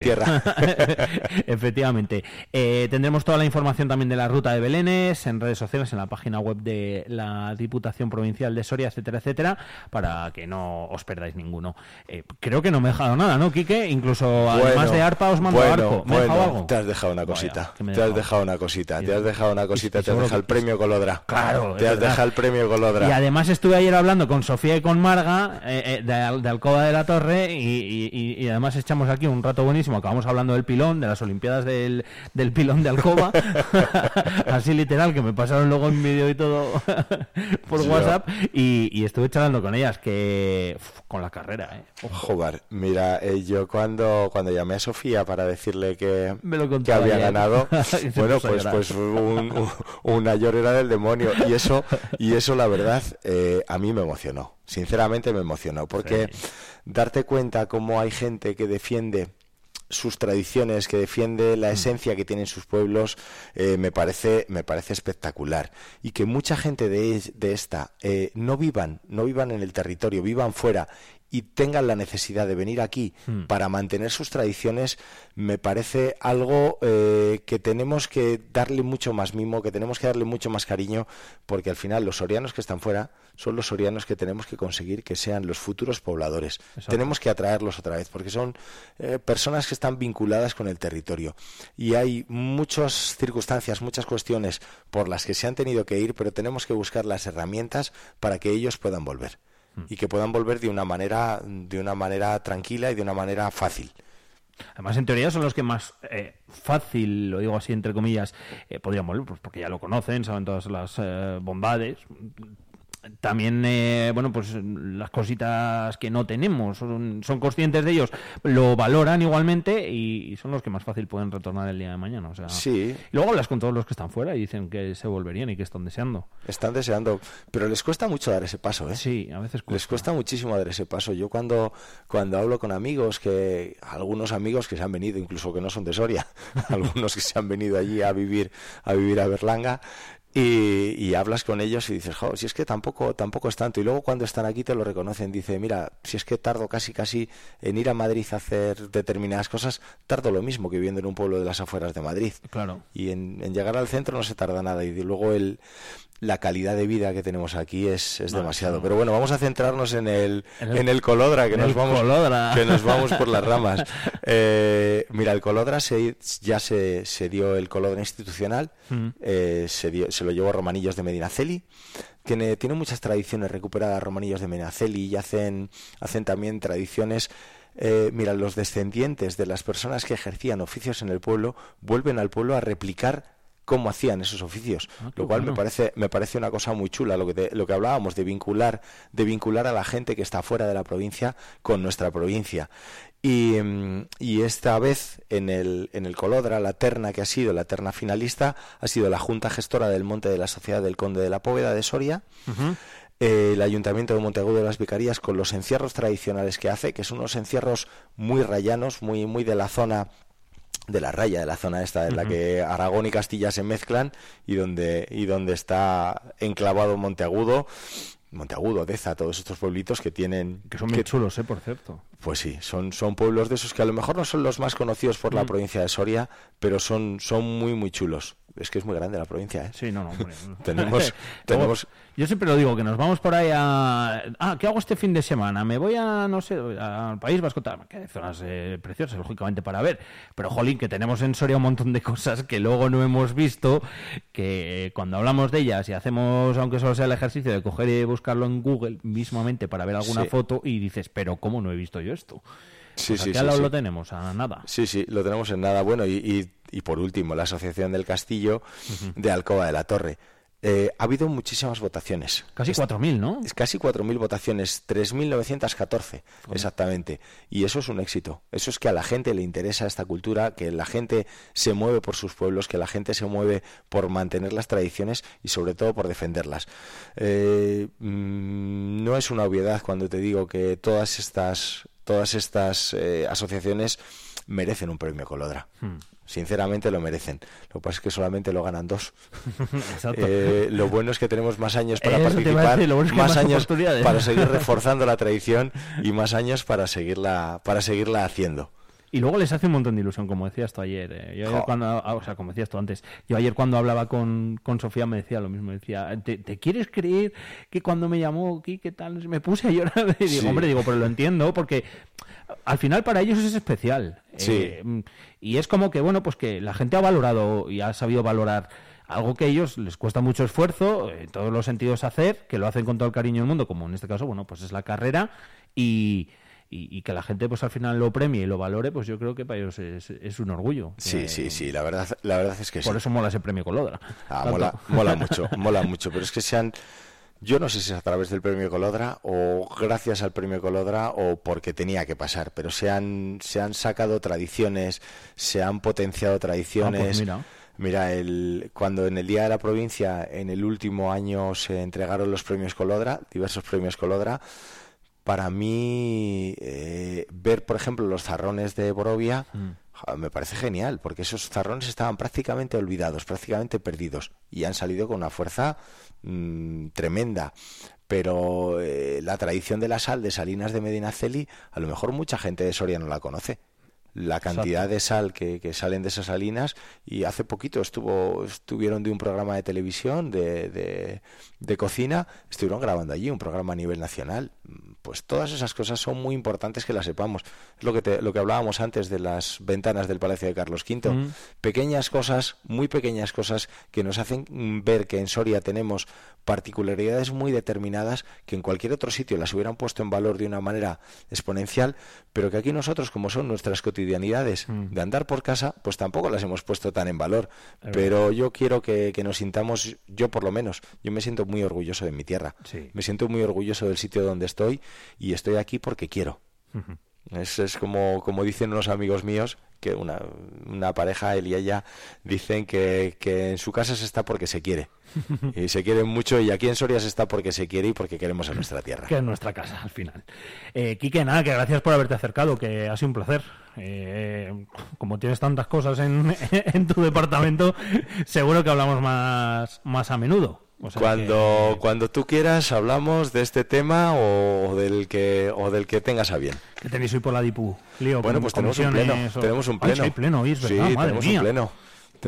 tierra. Efectivamente. Eh, tendremos toda la información también de la ruta de Belénes en redes sociales, en la página web de la Diputación Provincial de Soria, etcétera, etcétera, para que no os perdáis ninguno. Eh, creo que no me he dejado nada, ¿no, Quique? Incluso además de arpa os mando arco. ¿Me dejado algo? Te has dejado una cosita. te has dejado una cosita. Te has dejado una cosita. Te has dejado el premio Colodra. Claro. Te has dejado el premio Colodra. Y además estuve ayer hablando con Sofía y con Marga eh, de, de, Alcoba de la Torre y, y además echamos aquí un rato buenísimo. Acabamos hablando del pilón, de las Olimpiadas del, del pilón de Alcoba, así literal, que me pasaron luego en vídeo y todo por WhatsApp, y, estuve charlando con ellas, que con la carrera, ¿eh? Joder, mira, eh, yo cuando, cuando llamé a Sofía para decirle que, que había ganado, bueno, pues, pues un, una llorera del demonio, y eso, y eso la verdad, eh, a mí me emocionó, sinceramente me emocionó, porque darte cuenta cómo hay gente que defiende sus tradiciones, que defiende la mm. esencia que tienen sus pueblos, eh, me, parece, me parece espectacular. Y que mucha gente de, de esta eh, no vivan, no vivan en el territorio, vivan fuera y tengan la necesidad de venir aquí hmm. para mantener sus tradiciones, me parece algo eh, que tenemos que darle mucho más mimo, que tenemos que darle mucho más cariño, porque al final los sorianos que están fuera son los sorianos que tenemos que conseguir que sean los futuros pobladores. Tenemos que atraerlos otra vez, porque son eh, personas que están vinculadas con el territorio. Y hay muchas circunstancias, muchas cuestiones por las que se han tenido que ir, pero tenemos que buscar las herramientas para que ellos puedan volver y que puedan volver de una manera de una manera tranquila y de una manera fácil. Además, en teoría son los que más eh, fácil, lo digo así entre comillas, eh, podrían volver, pues porque ya lo conocen, saben todas las eh, bondades, también, eh, bueno, pues las cositas que no tenemos, son, conscientes de ellos, lo valoran igualmente y, son los que más fácil pueden retornar el día de mañana. O sea, sí. luego hablas con todos los que están fuera y dicen que se volverían y que están deseando. Están deseando, pero les cuesta mucho dar ese paso, ¿eh? Sí, a veces Les cuesta muchísimo dar ese paso. Yo cuando, cuando hablo con amigos, que algunos amigos que se han venido, incluso que no son de Soria, algunos que se han venido allí a vivir, a vivir a Berlanga, y, hablas con ellos y dices, jo, si es que tampoco, tampoco es tanto. Y luego cuando están aquí te lo reconocen. Dice, mira, si es que tardo casi, casi en ir a Madrid a hacer determinadas cosas, tardo lo mismo que viviendo en un pueblo de las afueras de Madrid. Claro. Y en, en llegar al centro no se tarda nada. Y luego el, la calidad de vida que tenemos aquí es, es demasiado. Pero bueno, vamos a centrarnos en el, en el, Colodra, que, nos vamos, que nos vamos por las ramas. Eh, mira, el Colodra se, ya se, se dio el Colodra institucional, mm. eh, se, dio, se lo llevó Romanillos de Medinaceli. Tiene, tiene muchas tradiciones recuperadas Romanillos de Medinaceli y hacen, hacen también tradiciones. Eh, mira, los descendientes de las personas que ejercían oficios en el pueblo vuelven al pueblo a replicar cómo hacían esos oficios, ah, lo cual me parece me parece una cosa muy chula lo que lo que hablábamos de vincular de vincular a la gente que está fuera de la provincia con nuestra provincia. Y, mm, y, esta vez en el, en el Colodra, la terna que ha sido, la terna finalista, ha sido la Junta Gestora del Monte de la Sociedad del Conde de la Póveda de Soria, el Ayuntamiento de Monteagudo de las Vicarías con los encierros tradicionales que hace, que son unos encierros muy rayanos, muy, muy de la zona de la raya de la zona esta en la que Aragón y Castilla se mezclan y donde y donde está enclavado Monteagudo Monteagudo, Deza, todos estos pueblitos que tienen... Que son muy chulos, ¿eh? Por cierto. Pues sí, son, son pueblos de esos que a lo mejor no son los más conocidos por la mm. provincia de Soria, pero son, son muy, muy chulos. Es que es muy grande la provincia, ¿eh? Sí, no, no, hombre. tenemos, tenemos... Yo siempre lo digo, que nos vamos por ahí a... Ah, ¿qué hago este fin de semana? Me voy a, no sé, al País Vasco, que hay zonas eh, preciosas, lógicamente, para ver. Pero, jolín, que tenemos en Soria un montón de cosas que luego no hemos visto, que cuando hablamos de ellas y hacemos, aunque solo sea el ejercicio de coger y buscarlo en Google mismamente para ver alguna foto y dices, pero ¿cómo no he visto yo esto? Sí, sí, sí, lo tenemos, a nada. Sí, sí, lo tenemos en nada. Bueno, y, y, por último, la Asociación del Castillo de Alcoba de la Torre. Eh, ha habido muchísimas votaciones. Casi 4.000, ¿no? Es casi 4.000 votaciones, 3.914 exactamente. Y eso es un éxito. Eso es que a la gente le interesa esta cultura, que la gente se mueve por sus pueblos, que la gente se mueve por mantener las tradiciones y sobre todo por defenderlas. Eh, mm, no es una obviedad cuando te digo que todas estas todas estas eh, asociaciones merecen un premio Colodra. Hmm. Sinceramente lo merecen. Lo que pasa es que solamente lo ganan dos. Eh, lo bueno es que tenemos más años para participar, más, años para seguir reforzando la tradición y más años para seguirla, para seguirla haciendo. Y luego les hace un montón de ilusión, como decías tú ayer. Eh. Yo ayer cuando, ah, o sea, como decías tú antes, yo ayer cuando hablaba con, con Sofía me decía lo mismo. Decía, ¿te, quieres creer que cuando me llamó ¿qué tal? Me puse a llorar. Y digo, hombre, digo, pero lo entiendo, porque al final para ellos es especial. Eh, y es como que, bueno, pues que la gente ha valorado y ha sabido valorar algo que a ellos les cuesta mucho esfuerzo, en todos los sentidos hacer, que lo hacen con todo el cariño del mundo, como en este caso, bueno, pues es la carrera y y, que la gente pues al final lo premie y lo valore, pues yo creo que para ellos es, un orgullo. Sí, sí, sí, la verdad, la verdad es que Por eso mola ese premio Colodra. Ah, mola, mola mucho, mola mucho, pero es que sean... Yo no sé si es a través del premio Colodra o gracias al premio Colodra o porque tenía que pasar, pero se han, se han sacado tradiciones, se han potenciado tradiciones. Ah, pues mira. Mira, el, cuando en el Día de la Provincia, en el último año, se entregaron los premios Colodra, diversos premios Colodra, para mí eh, ver, por ejemplo, los zarrones de Borovia mm. me parece genial, porque esos zarrones estaban prácticamente olvidados, prácticamente perdidos, y han salido con una fuerza mm, tremenda. Pero eh, la tradición de la sal de Salinas de Medinaceli, a lo mejor mucha gente de Soria no la conoce la cantidad de sal que, que, salen de esas salinas y hace poquito estuvo estuvieron de un programa de televisión de, de, de, cocina estuvieron grabando allí un programa a nivel nacional pues todas esas cosas son muy importantes que las sepamos es lo que te, lo que hablábamos antes de las ventanas del Palacio de Carlos V mm. pequeñas cosas muy pequeñas cosas que nos hacen ver que en Soria tenemos particularidades muy determinadas que en cualquier otro sitio las hubieran puesto en valor de una manera exponencial pero que aquí nosotros como son nuestras cotidianidades mm. de andar por casa, pues tampoco las hemos puesto tan en valor. Pero yo quiero que, nos sintamos, yo por lo menos, yo me siento muy orgulloso de mi tierra. Me siento muy orgulloso del sitio donde estoy y estoy aquí porque quiero. Es, es como, como dicen unos amigos míos, que una, una pareja, él y ella, dicen que, que en su casa se está porque se quiere. y se quieren mucho y aquí en Soria se está porque se quiere y porque queremos a nuestra tierra. Que es nuestra casa, al final. Eh, Quique, nada, que gracias por haberte acercado, que ha sido un placer. Eh, como tienes tantas cosas en, en tu departamento, seguro que hablamos más, más a menudo cuando, cuando tú quieras hablamos de este tema o del que o del que tengas a bien. ¿Qué tenéis hoy por la DIPU? bueno, pues tenemos un pleno. Tenemos un pleno. sí, pleno, ¿es verdad? Sí, tenemos un pleno.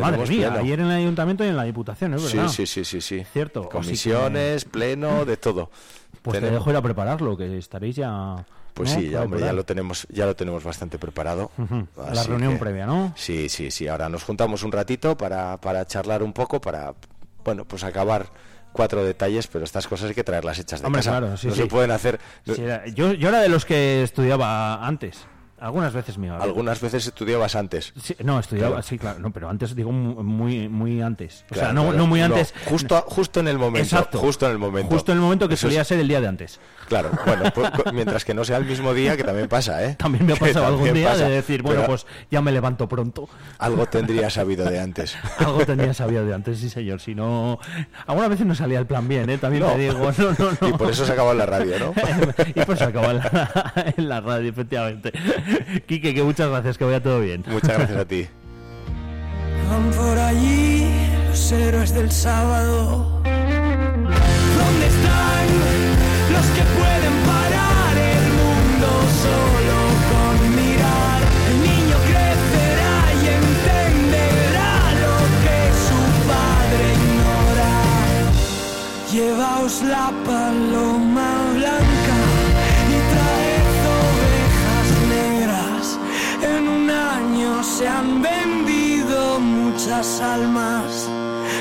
Madre mía, ayer en el ayuntamiento y en la diputación, ¿es verdad? Sí, sí, sí, sí, sí. Cierto. Comisiones, pleno, de todo. Pues te dejo ir a prepararlo, que estaréis ya... Pues sí, ya, hombre, ya lo tenemos, ya lo tenemos bastante preparado. La reunión previa, ¿no? Sí, sí, sí. Ahora nos juntamos un ratito para, para charlar un poco, para bueno, pues acabar cuatro detalles, pero estas cosas hay que traerlas hechas de casa. no se pueden hacer. yo, yo era de los que estudiaba antes. Algunas veces mío. Algunas veces estudiabas antes. no, estudiaba, sí, claro, no, pero antes digo muy muy antes. O sea, no, no muy antes. justo, justo en el momento. Exacto. Justo en el momento. Justo en el momento que solía ser el día de antes. Claro, bueno, pues, mientras que no sea el mismo día, que también pasa, ¿eh? También me ha pasado algún día de decir, bueno, pues ya me levanto pronto. Algo tendría sabido de antes. algo tendría sabido de antes, sí, señor. Si no. Algunas veces no salía el plan bien, ¿eh? También te digo, no, no, no. Y por eso se acabó en la radio, ¿no? y por eso se acabó en la, en la radio, efectivamente. Quique, que muchas gracias, que vaya todo bien. Muchas gracias a ti. Van por allí los héroes del sábado. ¿Dónde están los que pueden parar el mundo solo con mirar? El niño crecerá y entenderá lo que su padre ignora. Llevaos la paloma se han vendido muchas almas.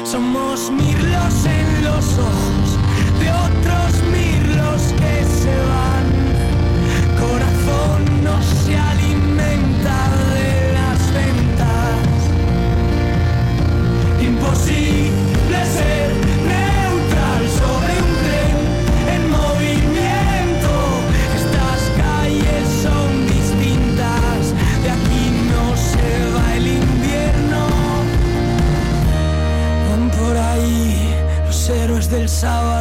Somos mirlos en los ojos de otros mirlos que se van. Corazón no se alimenta de las ventas. Imposible héroes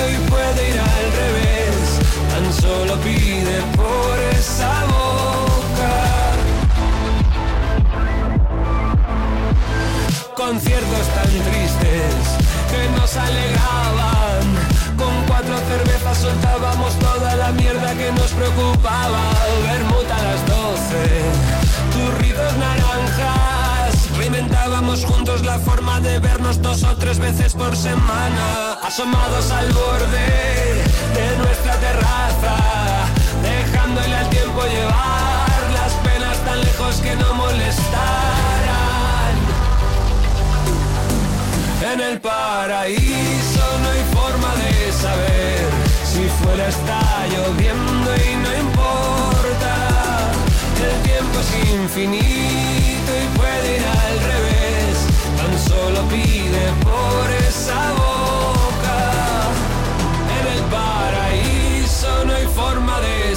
y puede ir al revés. Tan solo pide por esa boca. Conciertos tan tristes que nos alegraban. Con cuatro cervezas soltábamos toda la mierda que nos preocupaba. Bermuda a las doce, turritos naranjas Inventábamos juntos la forma de vernos dos o tres veces por semana, asomados al borde de nuestra terraza, dejándole al tiempo llevar las penas tan lejos que no molestaran. En el paraíso no hay forma de saber si fuera está lloviendo y no importa. El tiempo es infinito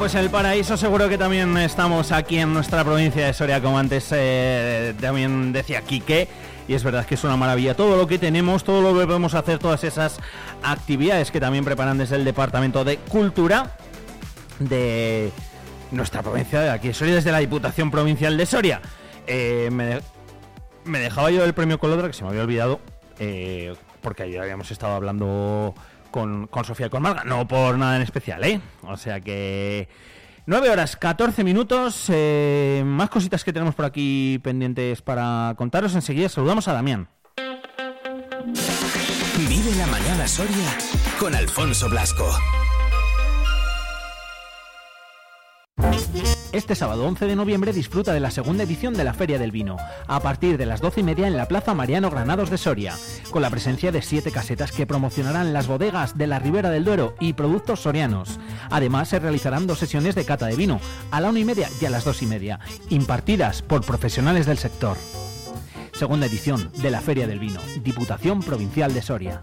pues en el paraíso seguro que también estamos aquí en nuestra provincia de Soria, como antes eh, también decía Quique. Y es verdad que es una maravilla todo lo que tenemos, todo lo que podemos hacer, todas esas actividades que también preparan desde el Departamento de Cultura de nuestra provincia de aquí de Soria, desde la Diputación Provincial de Soria. Eh, me, de- me dejaba yo el premio Colodra, que se me había olvidado, eh, porque ayer habíamos estado hablando con, con Sofía y con Marga, no por nada en especial, ¿eh? O sea que 9 horas 14 minutos, eh, más cositas que tenemos por aquí pendientes para contaros. Enseguida saludamos a Damián. Vive la mañana Soria con Alfonso Blasco. Este sábado 11 de noviembre disfruta de la segunda edición de la Feria del Vino, a partir de las 12 y media en la Plaza Mariano Granados de Soria, con la presencia de siete casetas que promocionarán las bodegas de la Ribera del Duero y productos sorianos. Además, se realizarán dos sesiones de cata de vino, a la una y media y a las dos y media, impartidas por profesionales del sector. Segunda edición de la Feria del Vino, Diputación Provincial de Soria.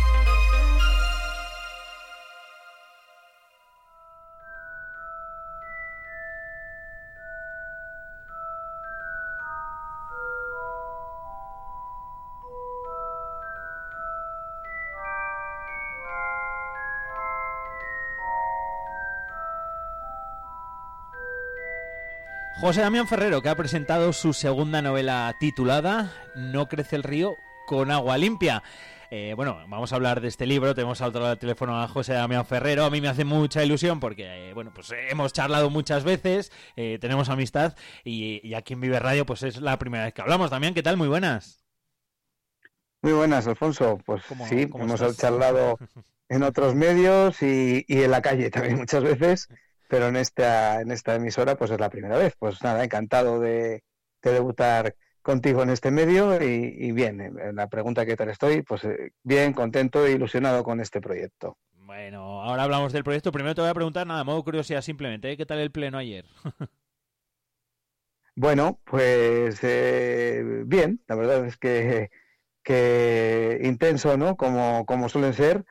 José Damián Ferrero, que ha presentado su segunda novela titulada No crece el río con agua limpia. Eh, bueno, vamos a hablar de este libro. Tenemos al otro lado del teléfono a José Damián Ferrero. A mí me hace mucha ilusión porque, eh, bueno, pues hemos charlado muchas veces, eh, tenemos amistad y, aquí en Vive Radio, pues es la primera vez que hablamos. También, ¿qué tal? Muy buenas. Muy buenas, Alfonso. Pues sí, hemos charlado en otros medios y en la calle también muchas veces pero en esta, en esta emisora pues es la primera vez. Pues nada, encantado de, debutar contigo en este medio y, bien, en la pregunta que tal estoy, pues eh, bien, contento e ilusionado con este proyecto. Bueno, ahora hablamos del proyecto. Primero te voy a preguntar, nada, modo curiosidad simplemente, ¿eh? ¿qué tal el pleno ayer? bueno, pues eh, bien, la verdad es que, que intenso, ¿no? Como, como suelen ser.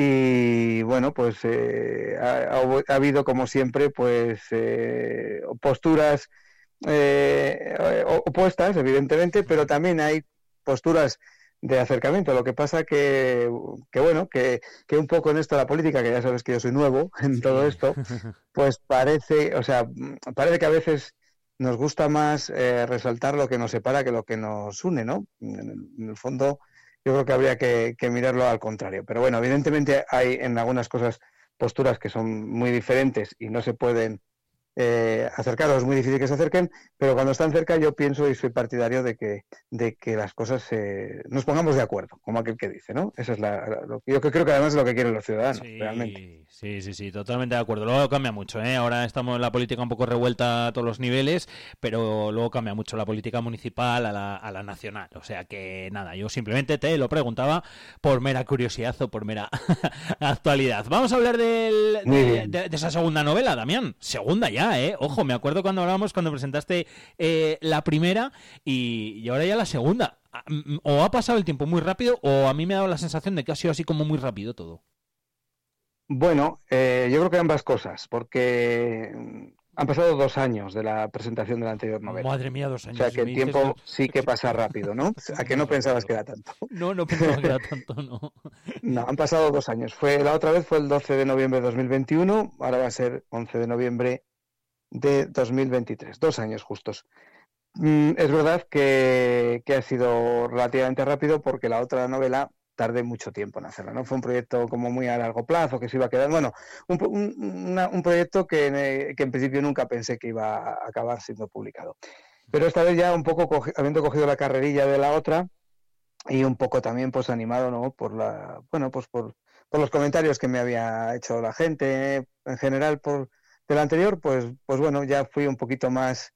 Y bueno, pues eh, ha, habido como siempre pues eh, posturas eh, opuestas, evidentemente, pero también hay posturas de acercamiento. Lo que pasa que, que bueno, que, que, un poco en esto de la política, que ya sabes que yo soy nuevo en todo esto, pues parece, o sea, parece que a veces nos gusta más resaltar lo que nos separa que lo que nos une, ¿no? en el fondo, yo creo que habría que, mirarlo al contrario. Pero bueno, evidentemente hay en algunas cosas posturas que son muy diferentes y no se pueden eh, acercarlos, es muy difícil que se acerquen, pero cuando están cerca yo pienso y soy partidario de que, de que las cosas nos pongamos de acuerdo, como aquel que dice, ¿no? Eso es lo que yo creo que además es lo que quieren los ciudadanos, realmente. Sí, sí, sí, totalmente de acuerdo. Luego cambia mucho, ¿eh? Ahora estamos en la política un poco revuelta a todos los niveles, pero luego cambia mucho la política municipal a la, a la nacional. O sea que nada, yo simplemente te lo preguntaba por mera curiosidad o por mera actualidad. Vamos a hablar del, de, esa segunda novela, Damián. Segunda ya, ¿eh? Ojo, me acuerdo cuando hablábamos, cuando presentaste eh, la primera y, y ahora ya la segunda. Ah, o ha pasado el tiempo muy rápido o a mí me ha dado la sensación de que ha sido así como muy rápido todo. Bueno, eh, yo creo que ambas cosas, porque mm, han pasado dos años de la presentación de la anterior novela. Madre mía, dos años. O sea que el tiempo sí que pasa rápido, ¿no? ¿A que no pensabas que era tanto? No, no pensaba que era tanto, no. No, han pasado dos años. Fue La otra vez fue el 12 de noviembre de 2021, ahora va a ser 11 de noviembre de 2023. Dos años justos. Mm, es verdad que, que ha sido relativamente rápido porque la otra novela tardé mucho tiempo en hacerlo, ¿no? Fue un proyecto como muy a largo plazo, que se iba a quedar, bueno, un, proyecto que, que, en principio nunca pensé que iba a acabar siendo publicado. Pero esta vez ya un poco habiendo cogido la carrerilla de la otra y un poco también pues animado, ¿no? Por la, bueno, pues por, por los comentarios que me había hecho la gente en general por del anterior, pues, pues bueno, ya fui un poquito más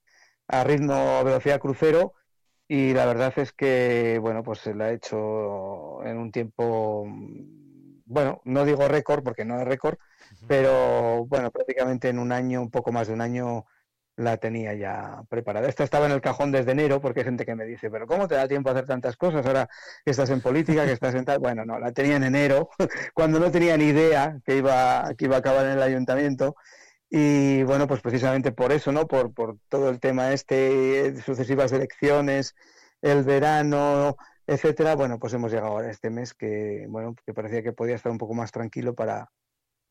a ritmo, velocidad crucero y la verdad es que, bueno, pues se la he hecho en un tiempo, bueno, no digo récord porque no es récord, pero bueno, prácticamente en un año, un poco más de un año, la tenía ya preparada. Esta estaba en el cajón desde enero, porque hay gente que me dice, pero ¿cómo te da tiempo a hacer tantas cosas ahora que estás en política, que estás en tal? Bueno, no, la tenía en enero, cuando no tenía ni idea que iba, que iba a acabar en el ayuntamiento y bueno, pues precisamente por eso, ¿no? Por, por todo el tema este, sucesivas elecciones, el verano, etcétera, bueno, pues hemos llegado a este mes que, bueno, que parecía que podía estar un poco más tranquilo para,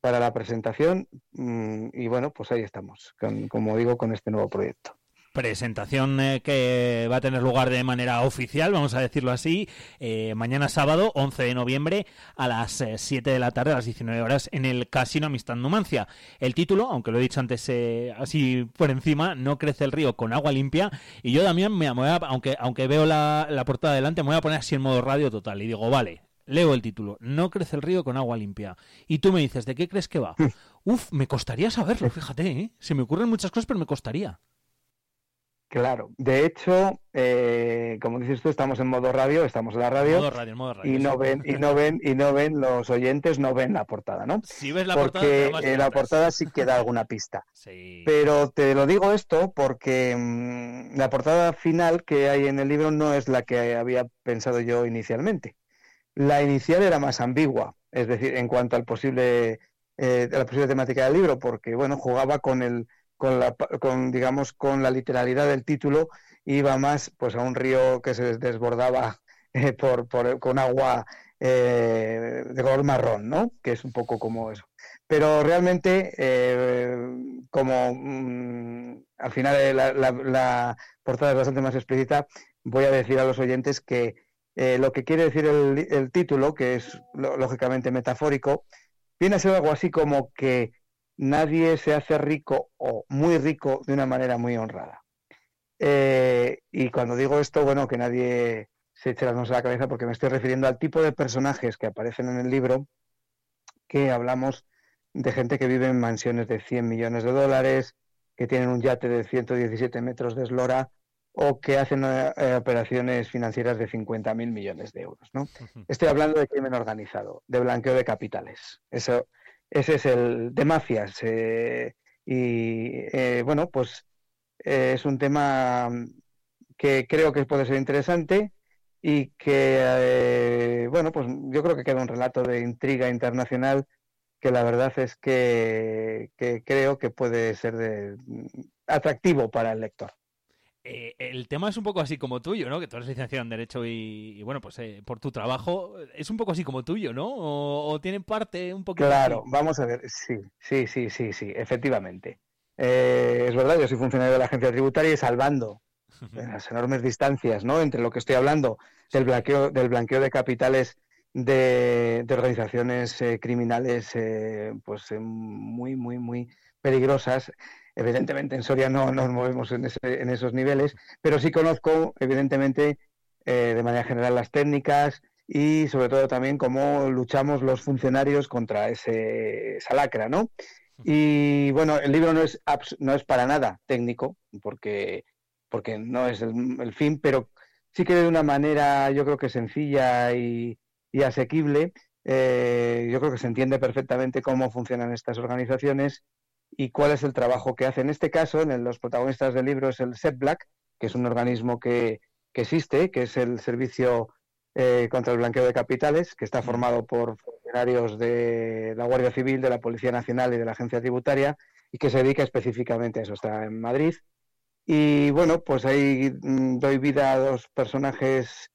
para la presentación. Mm, y bueno, pues ahí estamos, como digo, con este nuevo proyecto presentación eh, que va a tener lugar de manera oficial, vamos a decirlo así, eh, mañana sábado, 11 de noviembre, a las 7 eh, de la tarde, a las 19 horas, en el Casino Amistad Numancia. El título, aunque lo he dicho antes así por encima, No crece el río con agua limpia, y yo también, me, voy aunque, aunque veo la, la portada delante, me voy a poner así en modo radio total, y digo, vale, leo el título, No crece el río con agua limpia. Y tú me dices, ¿de qué crees que va? Uf, me costaría saberlo, fíjate, ¿eh? Se me ocurren muchas cosas, pero me costaría. Claro, de hecho, eh, como dices tú, estamos en modo radio, estamos en la radio, modo radio, modo radio y no ven y no ven y no ven los oyentes no ven la portada, ¿no? Si ves la porque portada, en la portada sí queda alguna pista. Sí. Pero te lo digo esto porque mmm, la portada final que hay en el libro no es la que había pensado yo inicialmente. La inicial era más ambigua, es decir, en cuanto al posible eh, la posible temática del libro, porque bueno jugaba con el con la digamos con la literalidad del título iba más pues a un río que se desbordaba eh, por, por, con agua eh, de color marrón, ¿no? Que es un poco como eso. Pero realmente, eh, como mmm, al final la, la, portada es bastante más explícita, voy a decir a los oyentes que lo que quiere decir el título, que es lógicamente metafórico, viene a ser algo así como que nadie se hace rico o muy rico de una manera muy honrada. Eh, y cuando digo esto, bueno, que nadie se eche las manos a la cabeza porque me estoy refiriendo al tipo de personajes que aparecen en el libro, que hablamos de gente que vive en mansiones de 100 millones de dólares, que tienen un yate de 117 metros de eslora o que hacen eh, operaciones financieras de 50.000 millones de euros. ¿no? Estoy hablando de crimen organizado, de blanqueo de capitales. Eso, ese es el de mafias. Eh, y eh, bueno, pues eh, es un tema que creo que puede ser interesante y que, bueno, pues yo creo que queda un relato de intriga internacional que la verdad es que, que creo que puede ser de, atractivo para el lector. Eh, el tema es un poco así como tuyo, ¿no? Que tú eres licenciado en Derecho y, y bueno, pues eh, por tu trabajo es un poco así como tuyo, ¿no? O, o tiene parte un poquito. Claro, así? vamos a ver, sí, sí, sí, sí, sí, efectivamente. Eh, es verdad, yo soy funcionario de la agencia tributaria y salvando las enormes distancias, ¿no? Entre lo que estoy hablando del blanqueo, del blanqueo de capitales de, de organizaciones eh, criminales, eh, pues muy, muy, muy peligrosas Evidentemente en Soria no nos movemos en, ese, en esos niveles, pero sí conozco, evidentemente, eh, de manera general las técnicas y sobre todo también cómo luchamos los funcionarios contra esa lacra, ¿no? Y bueno, el libro no es, no es para nada técnico, porque, porque no es el, fin, pero sí que de una manera yo creo que sencilla y, y asequible, eh, yo creo que se entiende perfectamente cómo funcionan estas organizaciones y cuál es el trabajo que hace. En este caso, en los protagonistas del libro es el SEPBLAC, que es un organismo que, que existe, que es el Servicio eh, contra el Blanqueo de Capitales, que está formado por funcionarios de la Guardia Civil, de la Policía Nacional y de la Agencia Tributaria, y que se dedica específicamente a eso. Está en Madrid. Y bueno, pues ahí mmm, doy vida a dos personajes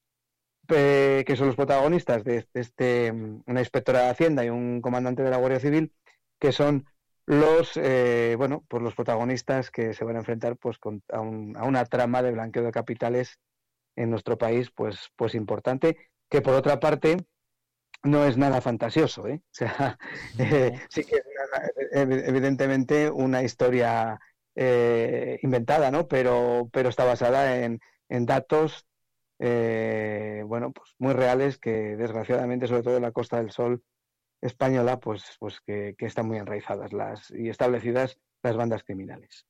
que son los protagonistas de, de este, una inspectora de Hacienda y un comandante de la Guardia Civil, que son los eh, bueno pues los protagonistas que se van a enfrentar pues con, a, un, a, una trama de blanqueo de capitales en nuestro país pues pues importante que por otra parte no es nada fantasioso ¿eh? o sea no. eh, sí que es evidentemente una historia eh, inventada no pero pero está basada en, en datos bueno pues muy reales que desgraciadamente sobre todo en la Costa del Sol española, pues, pues que, están muy enraizadas las y establecidas las bandas criminales.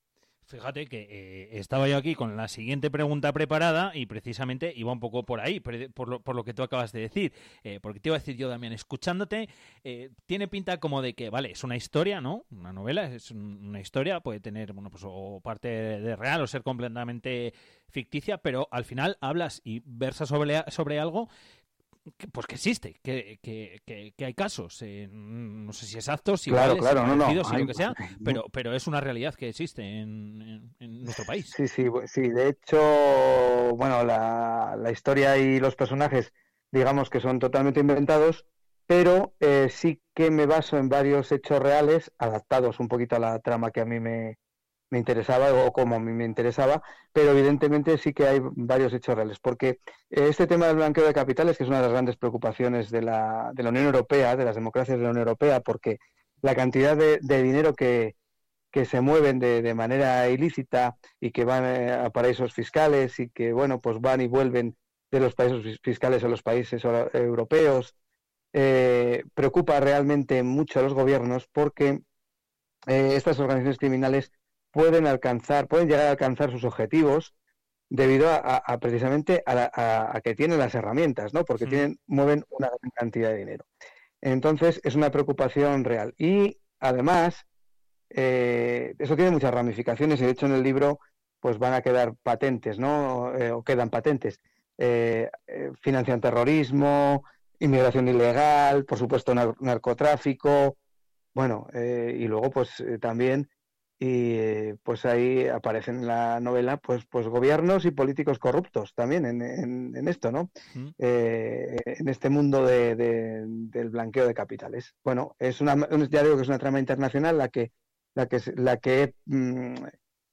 Fíjate que eh, estaba yo aquí con la siguiente pregunta preparada y precisamente iba un poco por ahí, por lo, por lo que tú acabas de decir. Eh, porque te iba a decir yo también, escuchándote, eh, tiene pinta como de que, vale, es una historia, ¿no? Una novela, es una historia, puede tener, bueno, pues o parte de real o ser completamente ficticia, pero al final hablas y versas sobre, sobre algo pues que existe, que, que, que, que hay casos, eh, no sé si exactos, si claro, claro, no, no, si lo que sea, pero, pero es una realidad que existe en, en, en, nuestro país. Sí, sí, sí, de hecho, bueno, la, la, historia y los personajes, digamos que son totalmente inventados, pero eh, sí que me baso en varios hechos reales, adaptados un poquito a la trama que a mí me, me interesaba o como a mí me interesaba, pero evidentemente sí que hay varios hechos reales, porque este tema del blanqueo de capitales, que es una de las grandes preocupaciones de la, de la Unión Europea, de las democracias de la Unión Europea, porque la cantidad de, dinero que, que se mueven de, de, manera ilícita y que van eh, a paraísos fiscales y que, bueno, pues van y vuelven de los países fiscales a los países europeos, eh, preocupa realmente mucho a los gobiernos porque eh, estas organizaciones criminales pueden alcanzar, pueden llegar a alcanzar sus objetivos debido a, precisamente a, que tienen las herramientas, ¿no? Porque tienen, mueven una gran cantidad de dinero. Entonces, es una preocupación real. Y además, eh, eso tiene muchas ramificaciones y de hecho en el libro pues van a quedar patentes, ¿no? Eh, o quedan patentes. Eh, financian terrorismo, inmigración ilegal, por supuesto narcotráfico, bueno, y luego pues también y pues ahí aparecen en la novela pues pues gobiernos y políticos corruptos también en, en, esto no eh, en este mundo de, del blanqueo de capitales. Bueno es una ya digo que es una trama internacional la que la que la que he mm,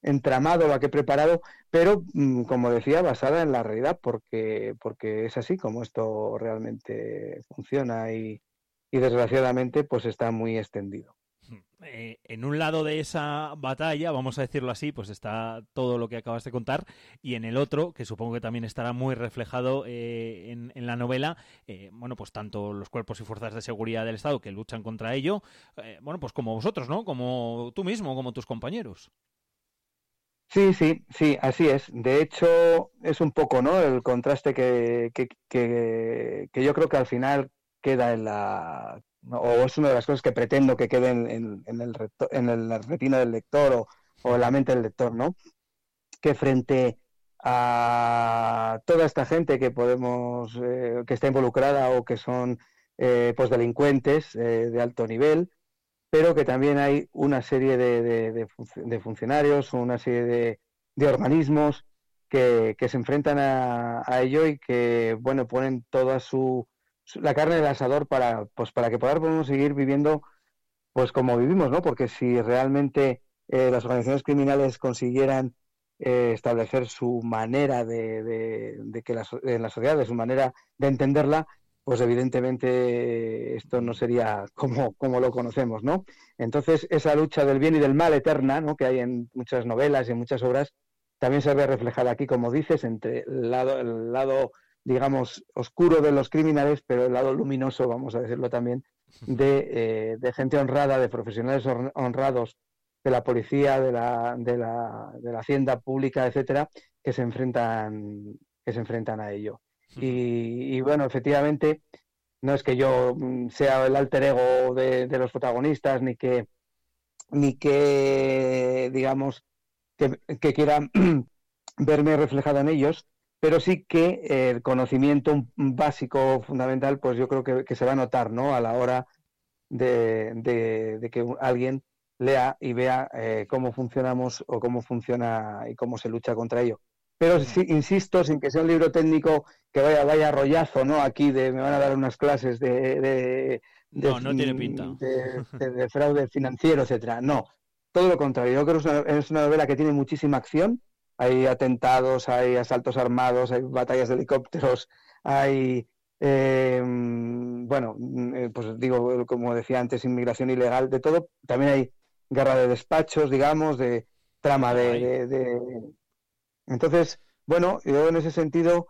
entramado la que he preparado pero mm, como decía basada en la realidad porque porque es así como esto realmente funciona y, y desgraciadamente pues está muy extendido eh, en un lado de esa batalla, vamos a decirlo así, pues está todo lo que acabas de contar, y en el otro, que supongo que también estará muy reflejado eh, en, la novela, eh, bueno, pues tanto los cuerpos y fuerzas de seguridad del Estado que luchan contra ello, bueno, pues como vosotros, ¿no? Como tú mismo, como tus compañeros. Sí, sí, sí, así es. De hecho, es un poco, ¿no? El contraste que, que, que yo creo que al final queda en la o es una de las cosas que pretendo que queden en, en, el, en el retina del lector o, en la mente del lector, ¿no? Que frente a toda esta gente que podemos, eh, que está involucrada o que son eh, pues delincuentes eh, de alto nivel, pero que también hay una serie de, de, de funcionarios, una serie de, organismos que, que, se enfrentan a ello y que, bueno, ponen toda su, la carne del asador para, pues, para que podamos seguir viviendo pues como vivimos, ¿no? Porque si realmente eh, las organizaciones criminales consiguieran eh, establecer su manera de, de, que la, en la sociedad, de su manera de entenderla, pues evidentemente esto no sería como, como lo conocemos, ¿no? Entonces, esa lucha del bien y del mal eterna, ¿no? Que hay en muchas novelas y en muchas obras, también se ve reflejada aquí, como dices, entre el lado, el lado digamos, oscuro de los criminales, pero el lado luminoso, vamos a decirlo también, de, eh, gente honrada, de profesionales honrados de la policía, de la, de la, de la hacienda pública, etcétera, que se enfrentan, que se enfrentan a ello. Y, bueno, efectivamente, no es que yo mm, sea el alter ego de, de los protagonistas, ni que, ni que digamos, que, que quiera verme reflejado en ellos, pero sí que el conocimiento básico, fundamental, pues yo creo que, se va a notar, ¿no? A la hora de, que alguien lea y vea eh, cómo funcionamos o cómo funciona y cómo se lucha contra ello. Pero sí, insisto, sin que sea un libro técnico que vaya, vaya rollazo, ¿no? Aquí de, me van a dar unas clases de, de, no, no tiene pinta. de, fraude financiero, etcétera. No, todo lo contrario. Yo creo que es una, es una novela que tiene muchísima acción, hay atentados, hay asaltos armados, hay batallas de helicópteros, hay, eh, bueno, mm, eh, pues digo, como decía antes, inmigración ilegal, de todo. También hay guerra de despachos, digamos, de trama de... Entonces, bueno, yo en ese sentido